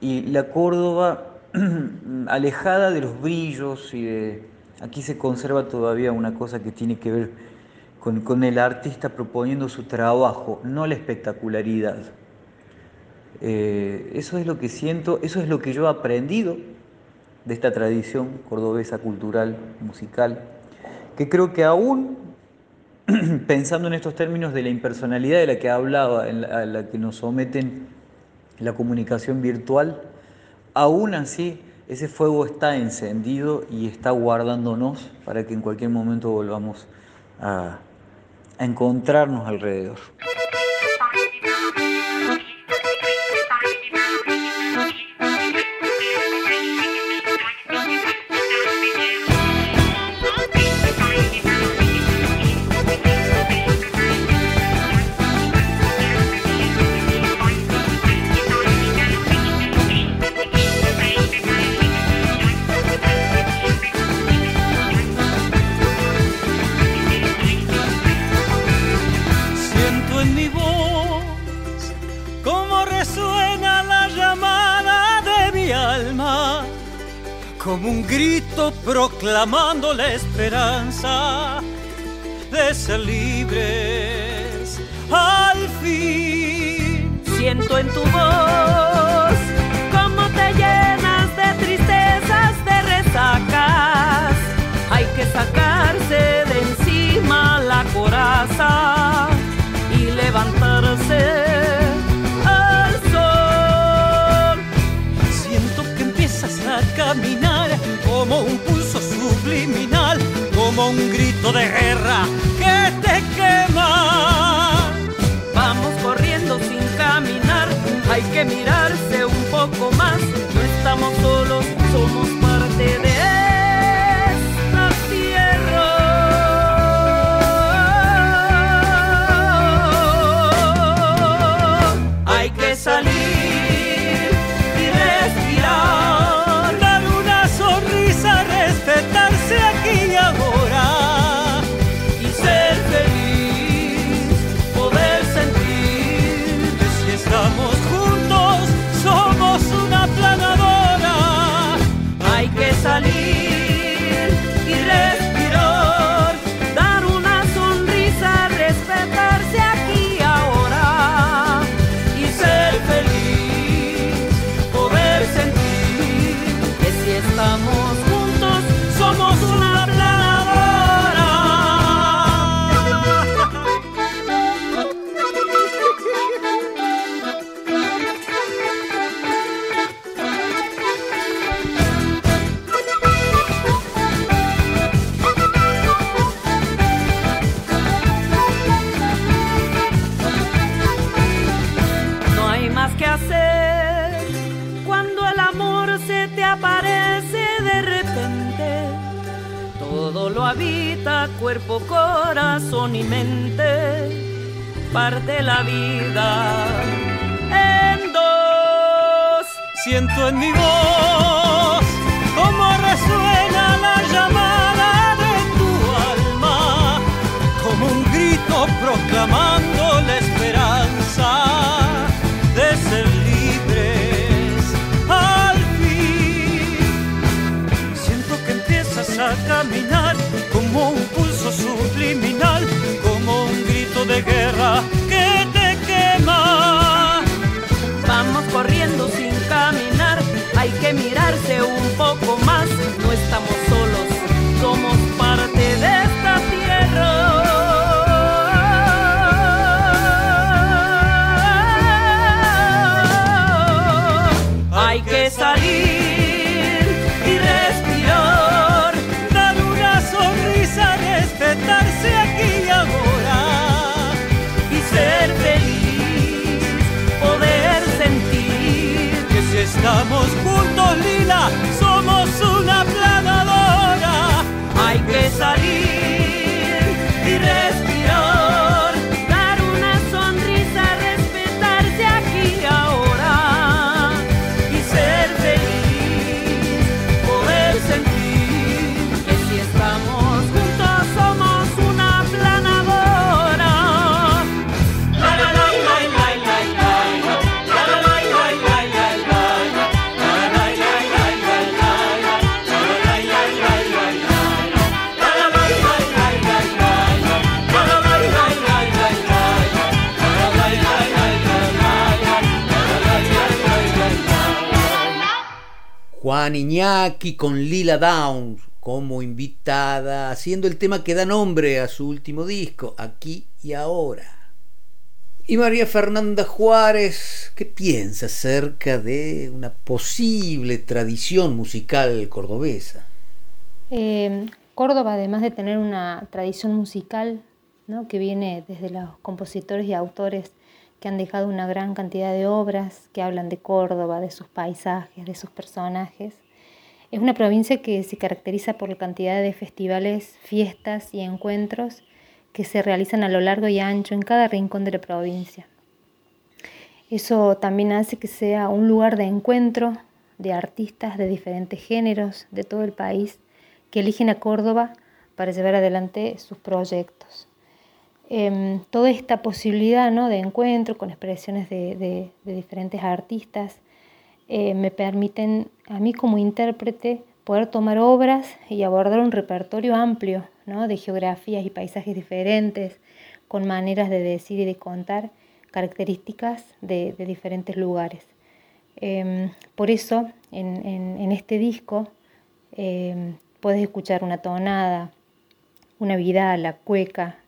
y la Córdoba alejada de los brillos y. Aquí se conserva todavía una cosa que tiene que ver con, el artista proponiendo su trabajo, no la espectacularidad. Eh, eso es lo que siento, eso es lo que yo he aprendido de esta tradición cordobesa cultural, musical, que creo que aún, pensando en estos términos de la impersonalidad de la que hablaba, a la que nos someten la comunicación virtual, aún así ese fuego está encendido y está guardándonos para que en cualquier momento volvamos a, encontrarnos alrededor. Proclamando la esperanza de ser libres al fin. Siento en tu voz cómo te llenas de tristezas, de resacas. Hay que sacarse de encima la coraza y levantarse al sol. Siento que empiezas a caminar como un pulso subliminal, como un grito de guerra que te quema. Vamos corriendo sin caminar, hay que mirarse un poco más. No estamos solos, somos corazón y mente. Parte la vida en dos. Siento en mi voz cómo resuena la llamada de tu alma, como un grito proclamando de guerra que te quema. Vamos corriendo sin caminar, hay que mirarse un poco más. No estamos solos, somos parte de esta tierra. Juan Iñaki con Lila Downs como invitada, haciendo el tema que da nombre a su último disco, Aquí y Ahora. Y María Fernanda Juárez, ¿qué piensa acerca de una posible tradición musical cordobesa? Eh, Córdoba, además de tener una tradición musical ¿no? que viene desde los compositores y autores que han dejado una gran cantidad de obras que hablan de Córdoba, de sus paisajes, de sus personajes, es una provincia que se caracteriza por la cantidad de festivales, fiestas y encuentros que se realizan a lo largo y ancho en cada rincón de la provincia. Eso también hace que sea un lugar de encuentro de artistas de diferentes géneros de todo el país que eligen a Córdoba para llevar adelante sus proyectos. Eh, toda esta posibilidad ¿no? de encuentro con expresiones de, diferentes artistas eh, me permiten a mí como intérprete poder tomar obras y abordar un repertorio amplio ¿no? de geografías y paisajes diferentes, con maneras de decir y de contar características de, diferentes lugares. Em, por eso, en, este disco, em, puedes escuchar una tonada, una vidala, cueca,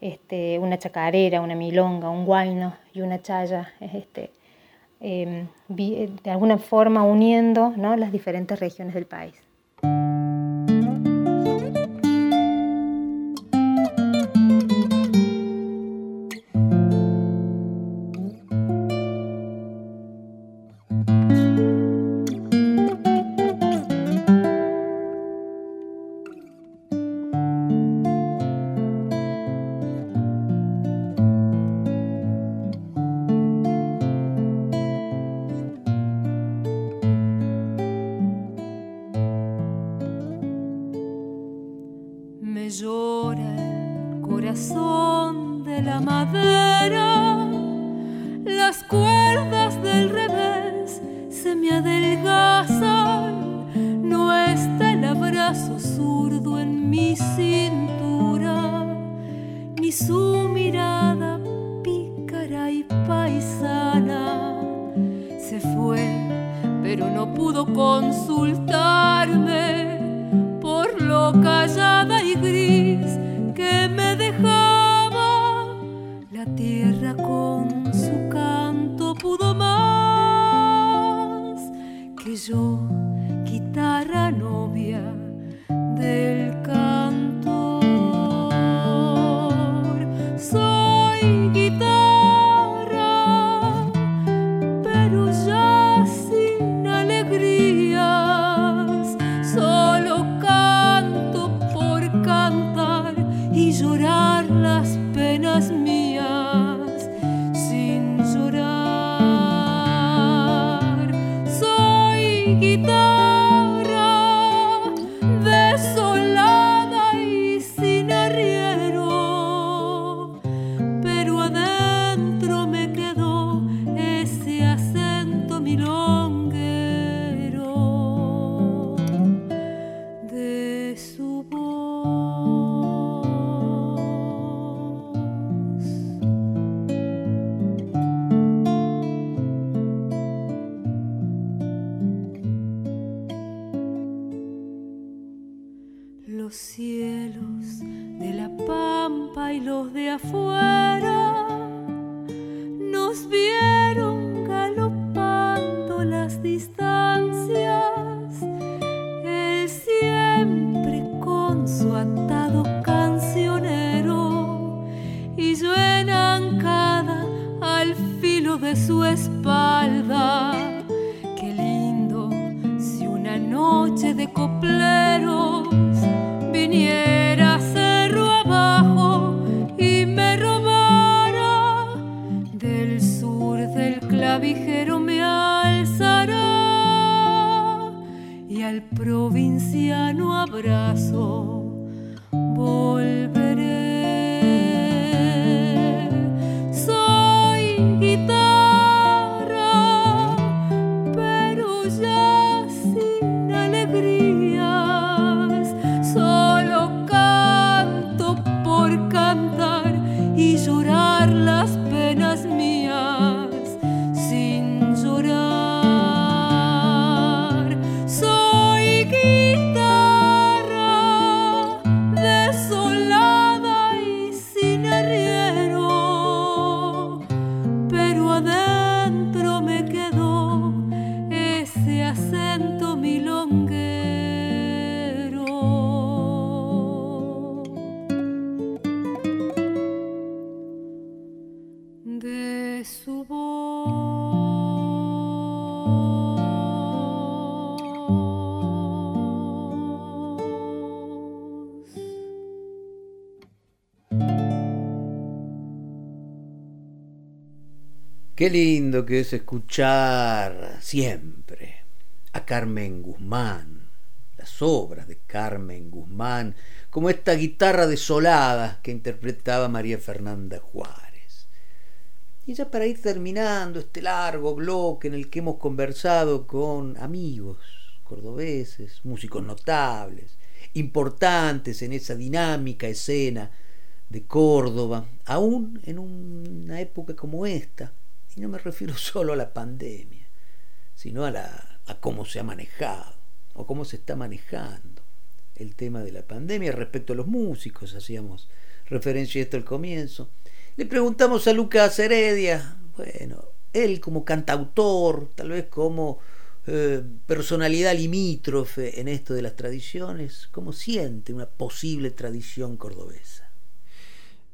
este, una chacarera, una milonga, un guayno y una chaya, este, em, de alguna forma uniendo las diferentes regiones del país. Qué lindo que es escuchar siempre a Carmen Guzmán, las obras de Carmen Guzmán, como esta guitarra desolada que interpretaba María Fernanda Juárez. Y ya para ir terminando este largo bloque en el que hemos conversado con amigos, cordobeses, músicos notables, importantes en esa dinámica escena de Córdoba, aún en una época como esta, y no me refiero solo a la pandemia, sino a, la, a cómo se ha manejado o cómo se está manejando el tema de la pandemia respecto a los músicos, hacíamos referencia a esto al comienzo. Le preguntamos a Lucas Heredia, bueno, él como cantautor, tal vez como eh, personalidad limítrofe en esto de las tradiciones, ¿cómo siente una posible tradición cordobesa?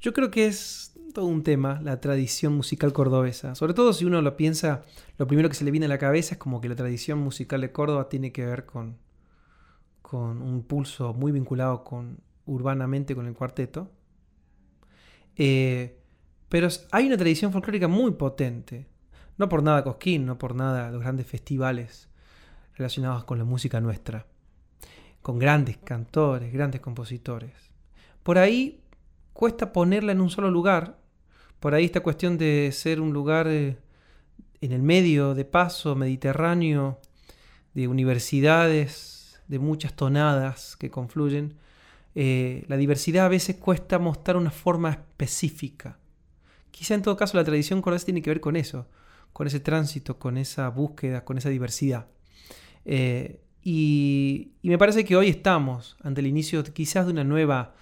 Yo creo que es todo un tema la tradición musical cordobesa. Sobre todo si uno lo piensa, lo primero que se le viene a la cabeza es como que la tradición musical de Córdoba tiene que ver con, con un pulso muy vinculado con urbanamente con el cuarteto. Eh, pero hay una tradición folclórica muy potente. No por nada Cosquín, no por nada los grandes festivales relacionados con la música nuestra. Con grandes cantores, grandes compositores. Por ahí cuesta ponerla en un solo lugar. Por ahí esta cuestión de ser un lugar eh, en el medio, de paso, mediterráneo, de universidades, de muchas tonadas que confluyen. Eh, la diversidad a veces cuesta mostrar una forma específica. Quizá en todo caso la tradición cordobesa tiene que ver con eso, con ese tránsito, con esa búsqueda, con esa diversidad. Eh, y, me parece que hoy estamos ante el inicio quizás de una nueva,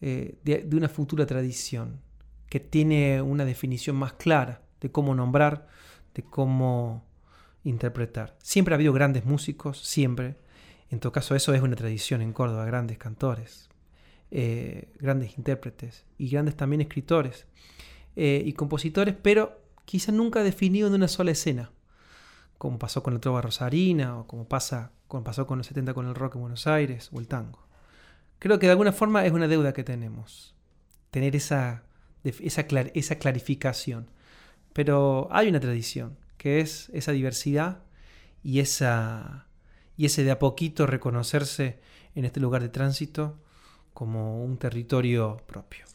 de, una futura tradición, que tiene una definición más clara de cómo nombrar, de cómo interpretar. Siempre ha habido grandes músicos, siempre. En todo caso, eso es una tradición en Córdoba, grandes cantores, eh, grandes intérpretes y grandes también escritores y compositores, pero quizá nunca definido en una sola escena, como pasó con la trova rosarina o como, pasa, como pasó con los 70 con el rock en Buenos Aires o el tango. Creo que de alguna forma es una deuda que tenemos, tener esa, esa, esa clarificación. Pero hay una tradición, que es esa diversidad y, esa, y ese de a poquito reconocerse en este lugar de tránsito como un territorio propio.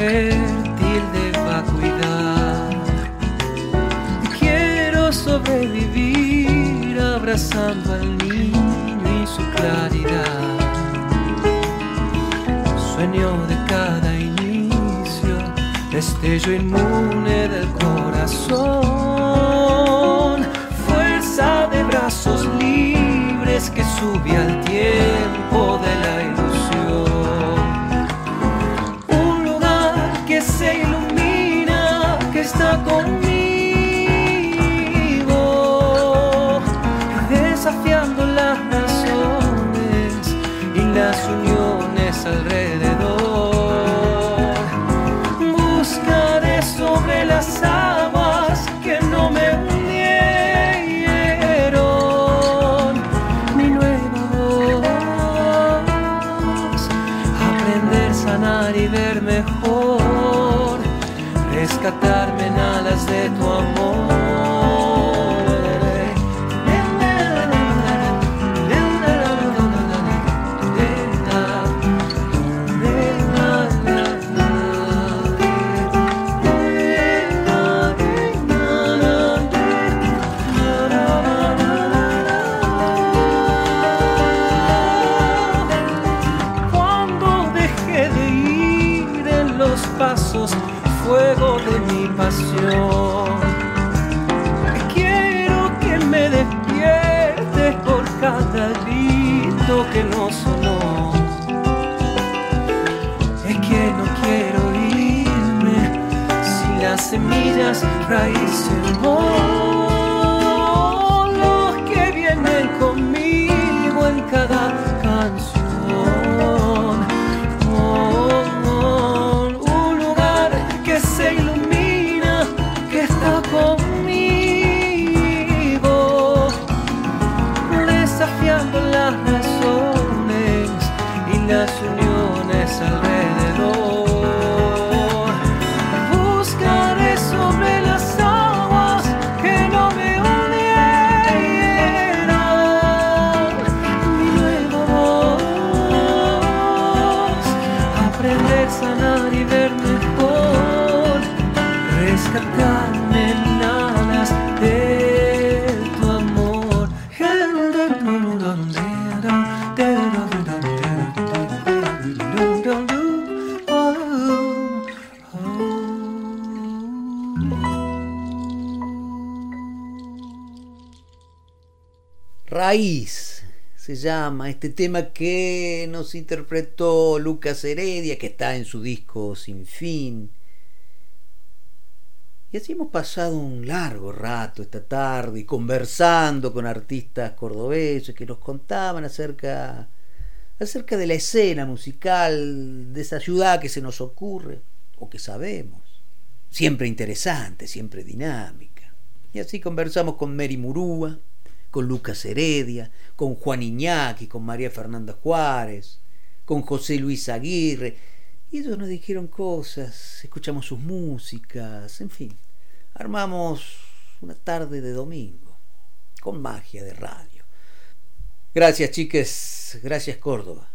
Sombra y ver mejor rescatarme en alas de tu amor. Semillas raíces no llama este tema que nos interpretó Lucas Heredia, que está en su disco Sin Fin. Y así hemos pasado un largo rato esta tarde conversando con artistas cordobeses que nos contaban acerca, acerca de la escena musical de esa ciudad que se nos ocurre o que sabemos. Siempre interesante, siempre dinámica. Y así conversamos con Mary Murúa, con Lucas Heredia, con Juan Iñaki, con María Fernanda Juárez, con José Luis Aguirre. Y ellos nos dijeron cosas, escuchamos sus músicas, en fin. Armamos una tarde de domingo, con magia de radio. Gracias, chiques. Gracias, Córdoba.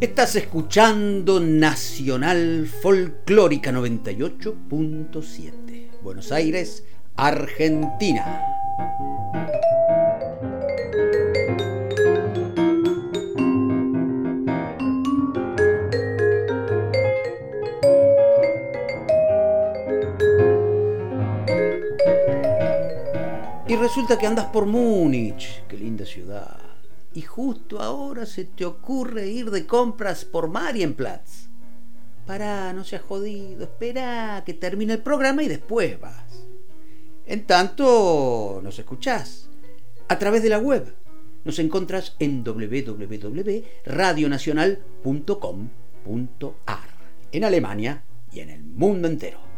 Estás escuchando Nacional Folclórica 98.7, Buenos Aires, Argentina. Y resulta que andas por Múnich, qué linda ciudad. Y justo ahora se te ocurre ir de compras por Marienplatz. Pará, no seas jodido, espera que termine el programa y después vas. En tanto, nos escuchás a través de la web. Nos encontrás en www.radionacional.com.ar en Alemania y en el mundo entero.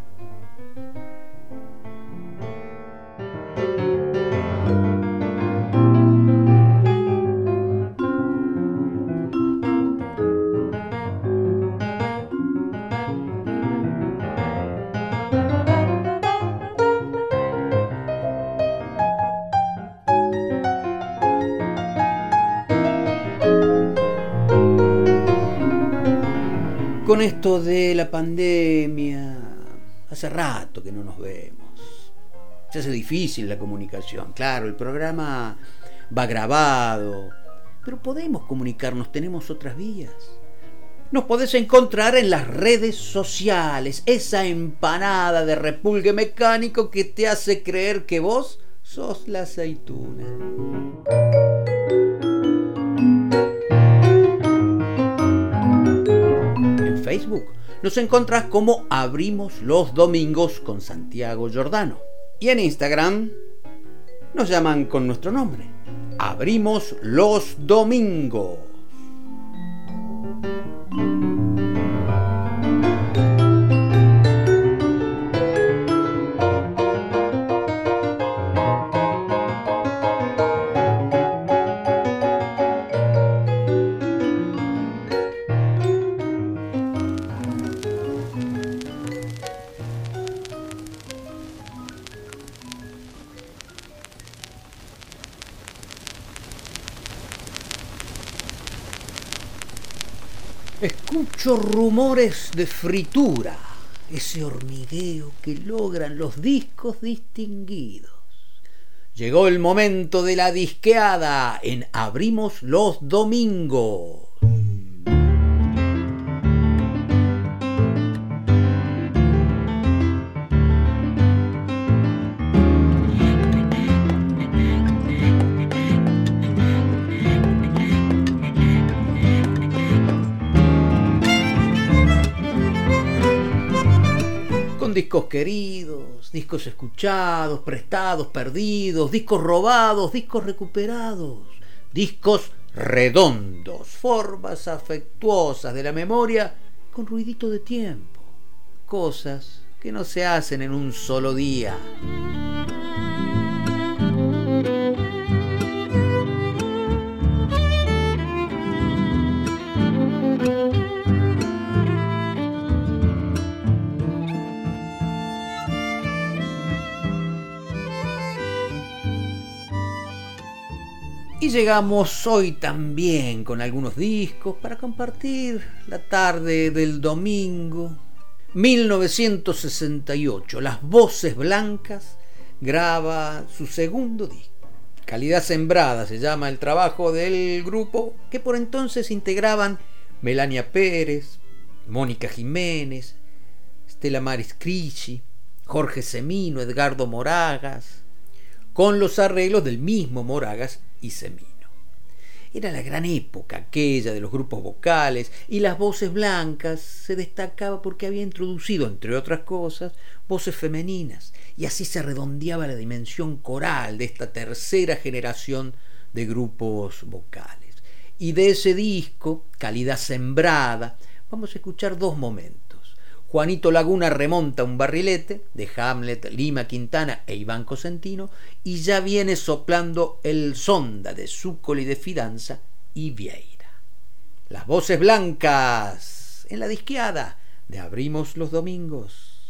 Con esto de la pandemia, hace rato que no nos vemos. Se hace difícil la comunicación. Claro, el programa va grabado, pero podemos comunicarnos, tenemos otras vías. Nos podés encontrar en las redes sociales, esa empanada de repulgue mecánico que te hace creer que vos sos la aceituna. Facebook. Nos encontrás como Abrimos los Domingos con Santiago Giordano. Y en Instagram nos llaman con nuestro nombre. Abrimos los Domingos. Escucho rumores de fritura, ese hormigueo que logran los discos distinguidos. Llegó el momento de la disqueada en Abrimos los Domingos. Discos queridos, discos escuchados, prestados, perdidos, discos robados, discos recuperados, discos redondos, formas afectuosas de la memoria con ruidito de tiempo, cosas que no se hacen en un solo día. Y llegamos hoy también con algunos discos para compartir la tarde del domingo. 1968, Las Voces Blancas graba su segundo disco. Calidad Sembrada se llama el trabajo del grupo que por entonces integraban Melania Pérez, Mónica Jiménez, Stella Maris Crisci, Jorge Semino, Edgardo Moragas, con los arreglos del mismo Moragas y Semino. Era la gran época aquella de los grupos vocales y las voces blancas se destacaba porque había introducido, entre otras cosas, voces femeninas y así se redondeaba la dimensión coral de esta tercera generación de grupos vocales. Y de ese disco, Calidad Sembrada, vamos a escuchar dos momentos. Juanito Laguna remonta un barrilete de Hamlet, Lima Quintana e Iván Cosentino y ya viene soplando el sonda de Zúcoli de Fidanza y Vieira. Las voces blancas en la disqueada de Abrimos los Domingos.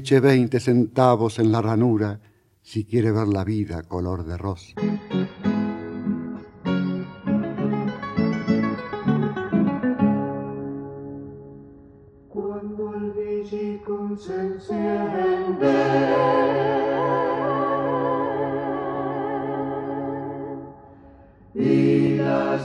Eche veinte centavos en la ranura si quiere ver la vida color de rosa. Cuando y las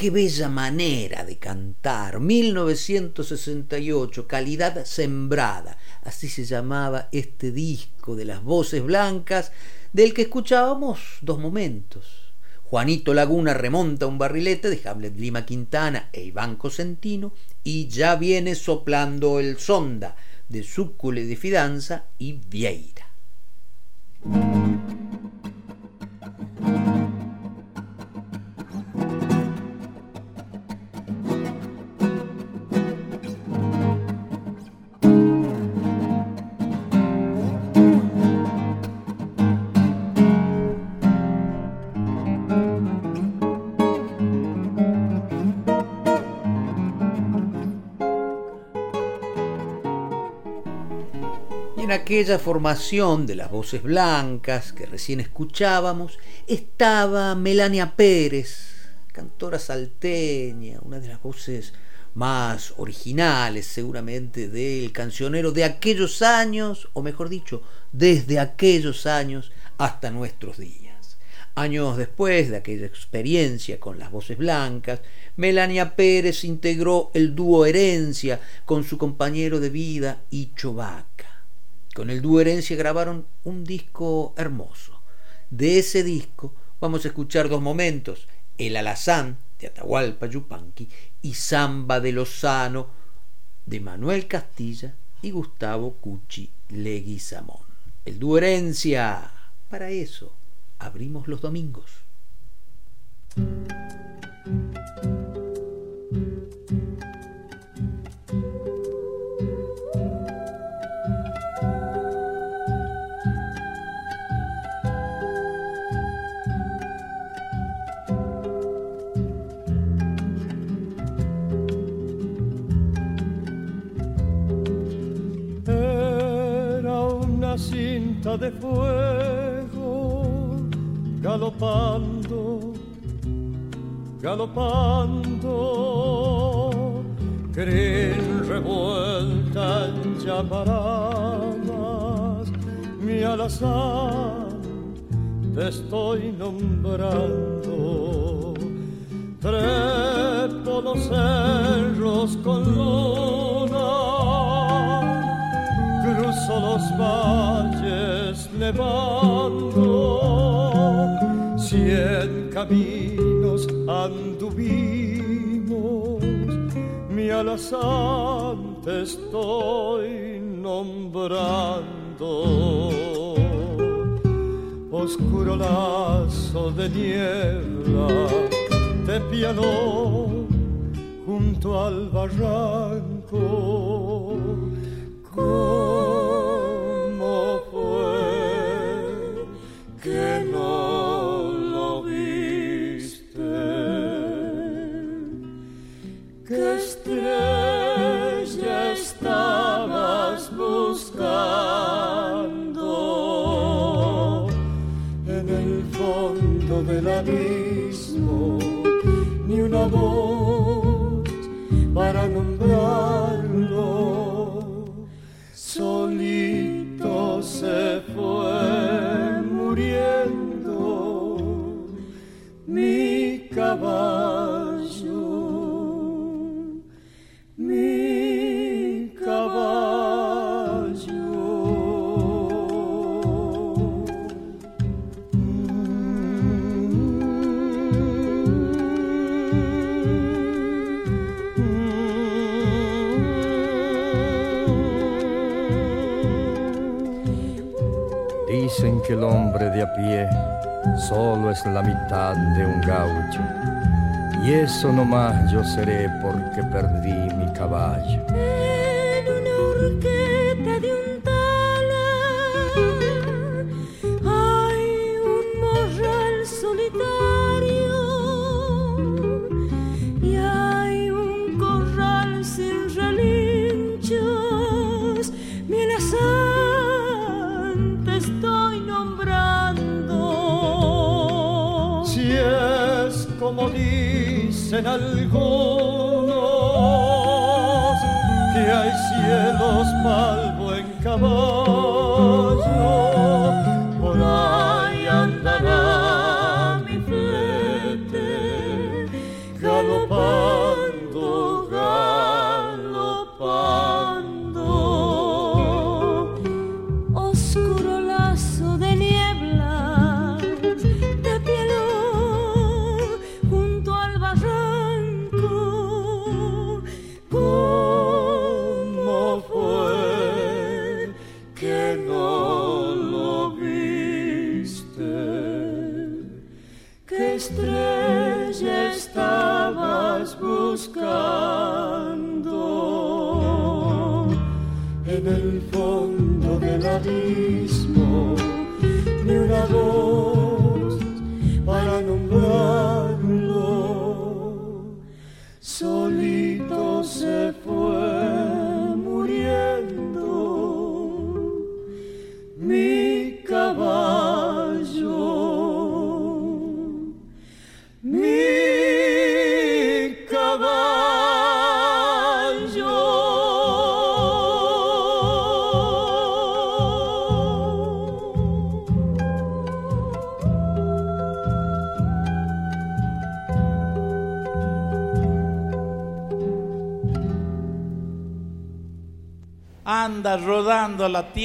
qué bella manera de cantar. 1968, calidad sembrada. Así se llamaba este disco de las voces blancas del que escuchábamos dos momentos. Juanito Laguna remonta un barrilete de Hamlet Lima Quintana e Iván Cosentino y ya viene soplando el sonda de Zúcule de Fidanza y Vieira. Y en aquella formación de las voces blancas que recién escuchábamos estaba Melania Pérez, cantora salteña, una de las voces más originales seguramente del cancionero de aquellos años, o mejor dicho, desde aquellos años hasta nuestros días. Años después de aquella experiencia con las voces blancas, Melania Pérez integró el dúo Herencia con su compañero de vida Icho Vaca. Con el dúo Herencia grabaron un disco hermoso. De ese disco vamos a escuchar dos momentos, El Alazán de Atahualpa Yupanqui y Samba de Lozano de Manuel Castilla y Gustavo Cuchi Leguizamón. El dúo Herencia, para eso abrimos los domingos. De fuego, galopando, galopando, creen revuelta en llamadas, mi alazán te estoy nombrando. Trepo los cerros con luna, cruzo los valles nevando, cien caminos anduvimos, mi alazán te estoy nombrando oscuro lazo de niebla te piano junto al barranco. ¿Cómo caballo, mi caballo. Dicen que el hombre de a pie solo es la mitad de un gaucho. Y eso nomás yo seré porque perdí mi caballo. Dicen algunos, que hay cielos mal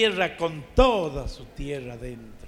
tierra con toda su tierra dentro.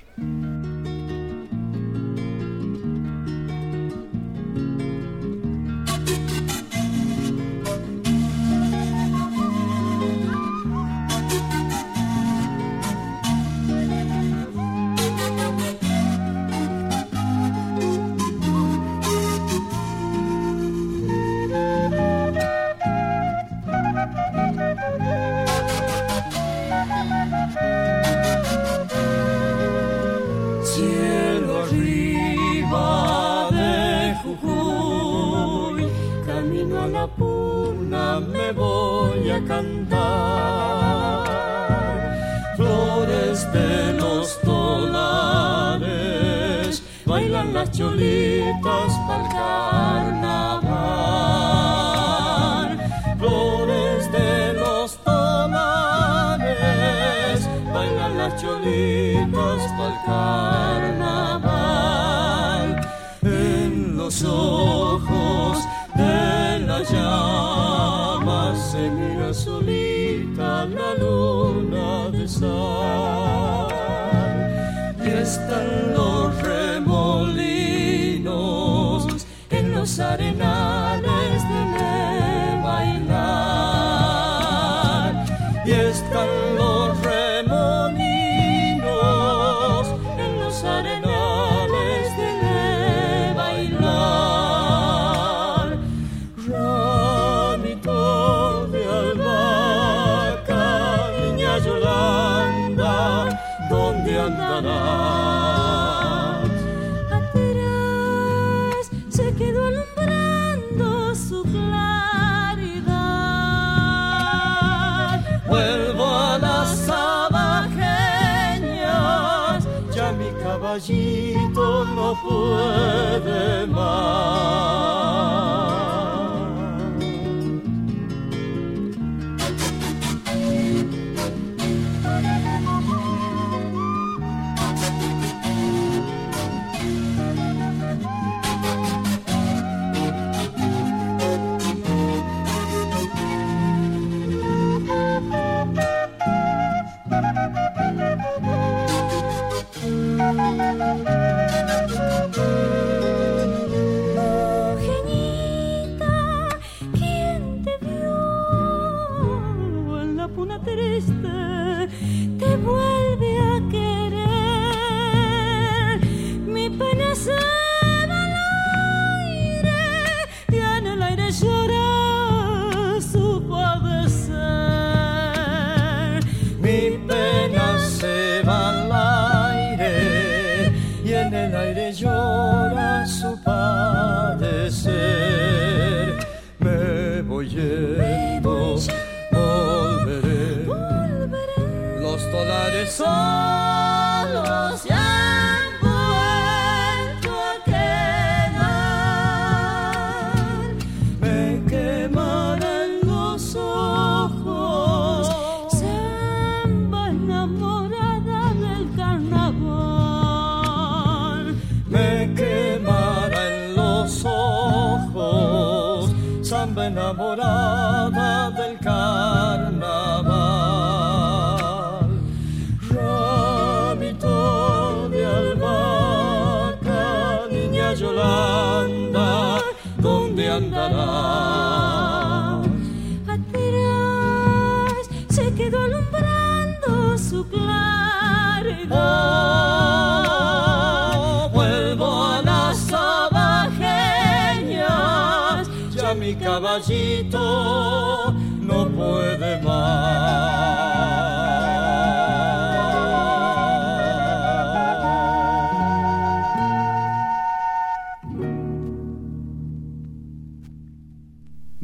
Caballito no puede más.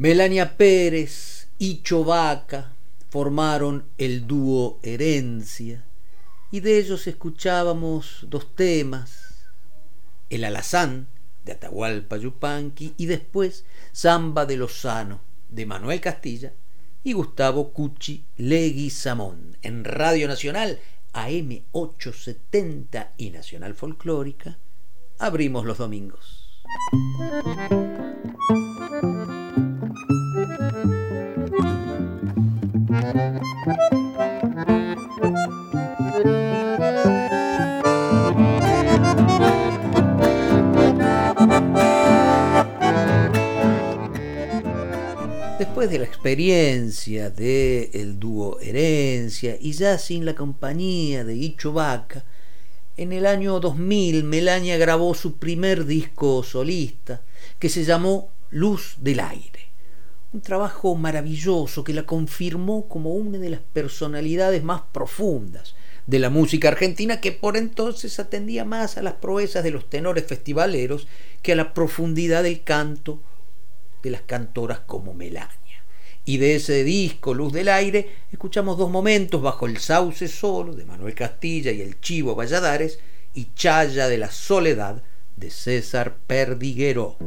Melania Pérez y Chovaca formaron el dúo Herencia y de ellos escuchábamos dos temas, El Alazán de Atahualpa Yupanqui y después Zamba de Lozano de Manuel Castilla y Gustavo Cucci Leguizamón en Radio Nacional AM 870 y Nacional Folclórica abrimos los domingos. Después de la experiencia del el dúo Herencia y ya sin la compañía de Icho Vaca, en el año 2000 Melania grabó su primer disco solista que se llamó Luz del Aire. Un trabajo maravilloso que la confirmó como una de las personalidades más profundas de la música argentina que por entonces atendía más a las proezas de los tenores festivaleros que a la profundidad del canto de las cantoras como Melania. Y de ese disco, Luz del Aire, escuchamos dos momentos bajo el sauce solo de Manuel Castilla y el Chivo Valladares y Chaya de la Soledad de César Perdiguero.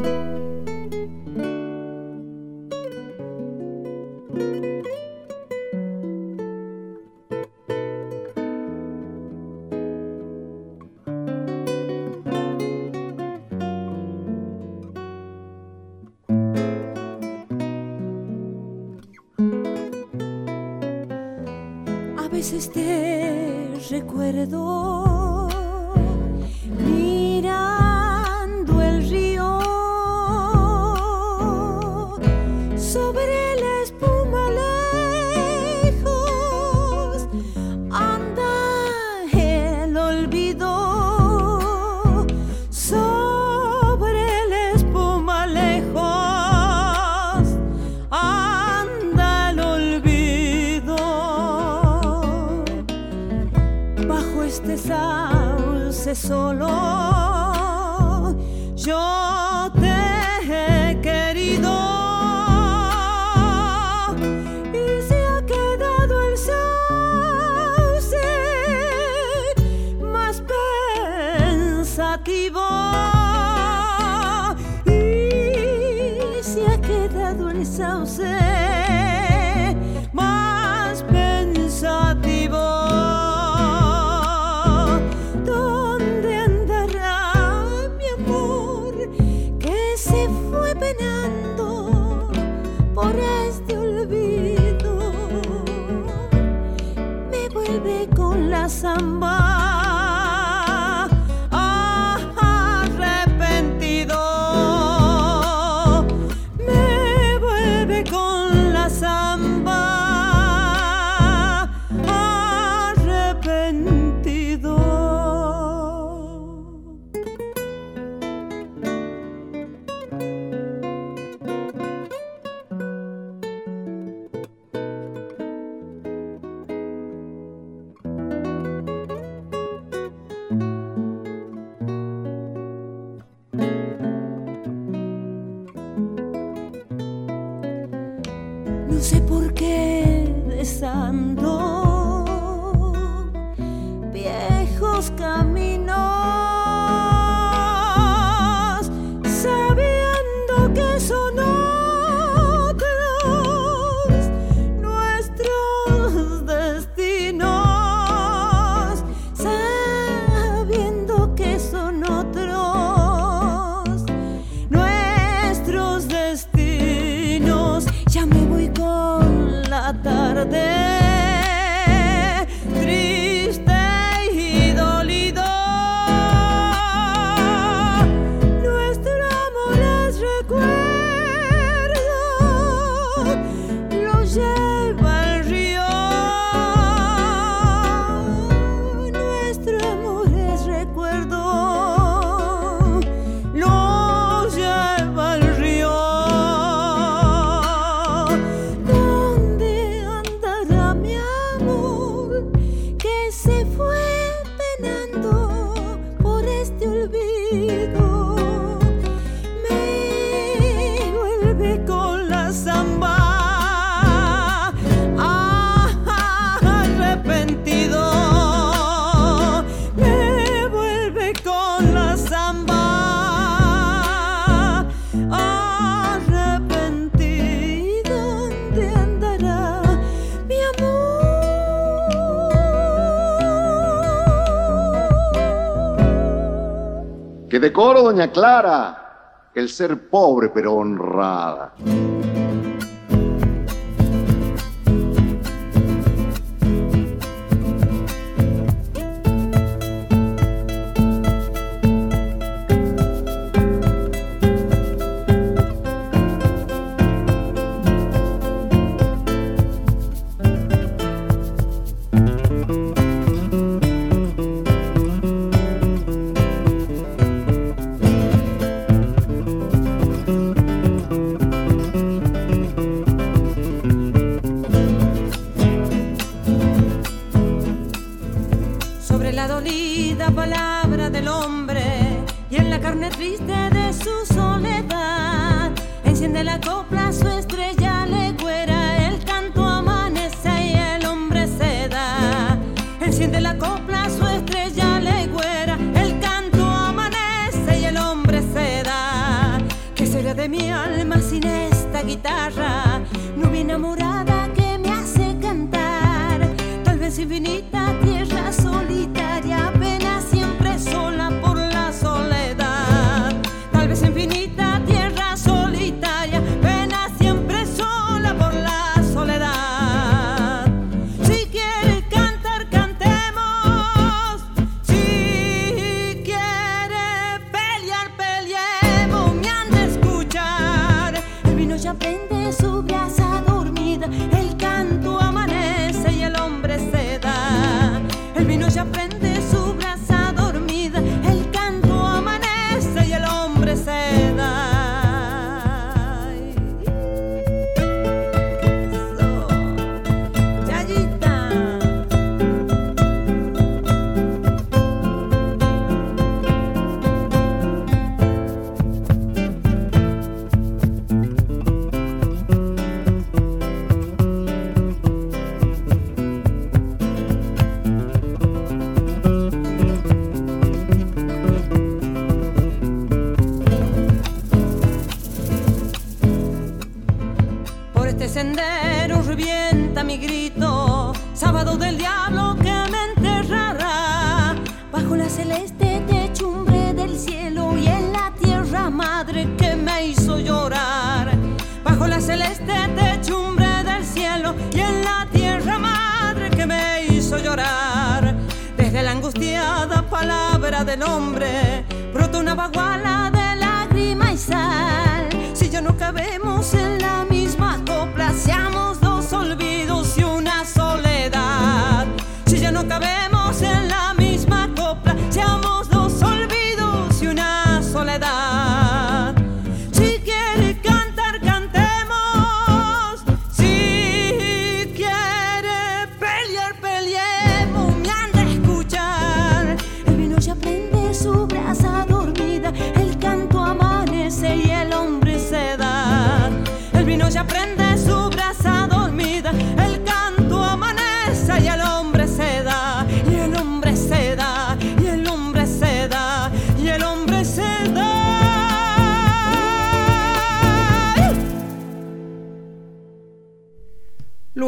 Que decoro, doña Clara, el ser pobre pero honrada.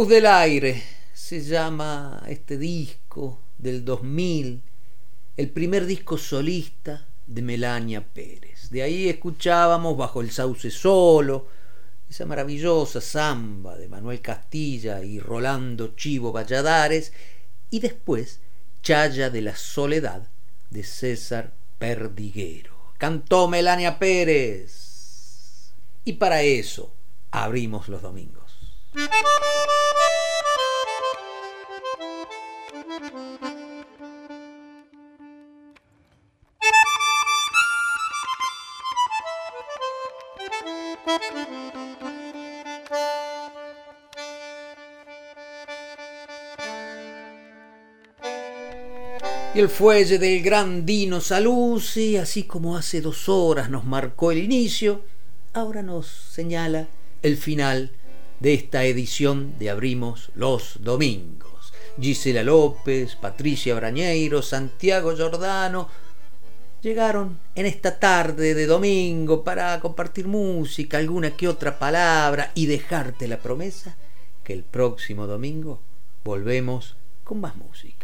Del aire se llama este disco del 2000, el primer disco solista de Melania Pérez. De ahí escuchábamos Bajo el sauce solo, esa maravillosa samba de Manuel Castilla y Rolando Chivo Valladares, y después Chaya de la Soledad de César Perdiguero. Cantó Melania Pérez. Y para eso abrimos los domingos. El fuelle del gran Dino Saluzzi, así como hace dos horas nos marcó el inicio, ahora nos señala el final de esta edición de Abrimos los Domingos. Gisela López, Patricia Brañeiro, Santiago Giordano llegaron en esta tarde de domingo para compartir música, alguna que otra palabra y dejarte la promesa que el próximo domingo volvemos con más música.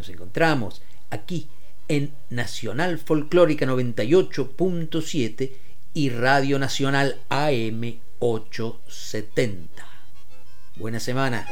Nos encontramos aquí en Nacional Folclórica 98.7 y Radio Nacional AM 870. Buena semana.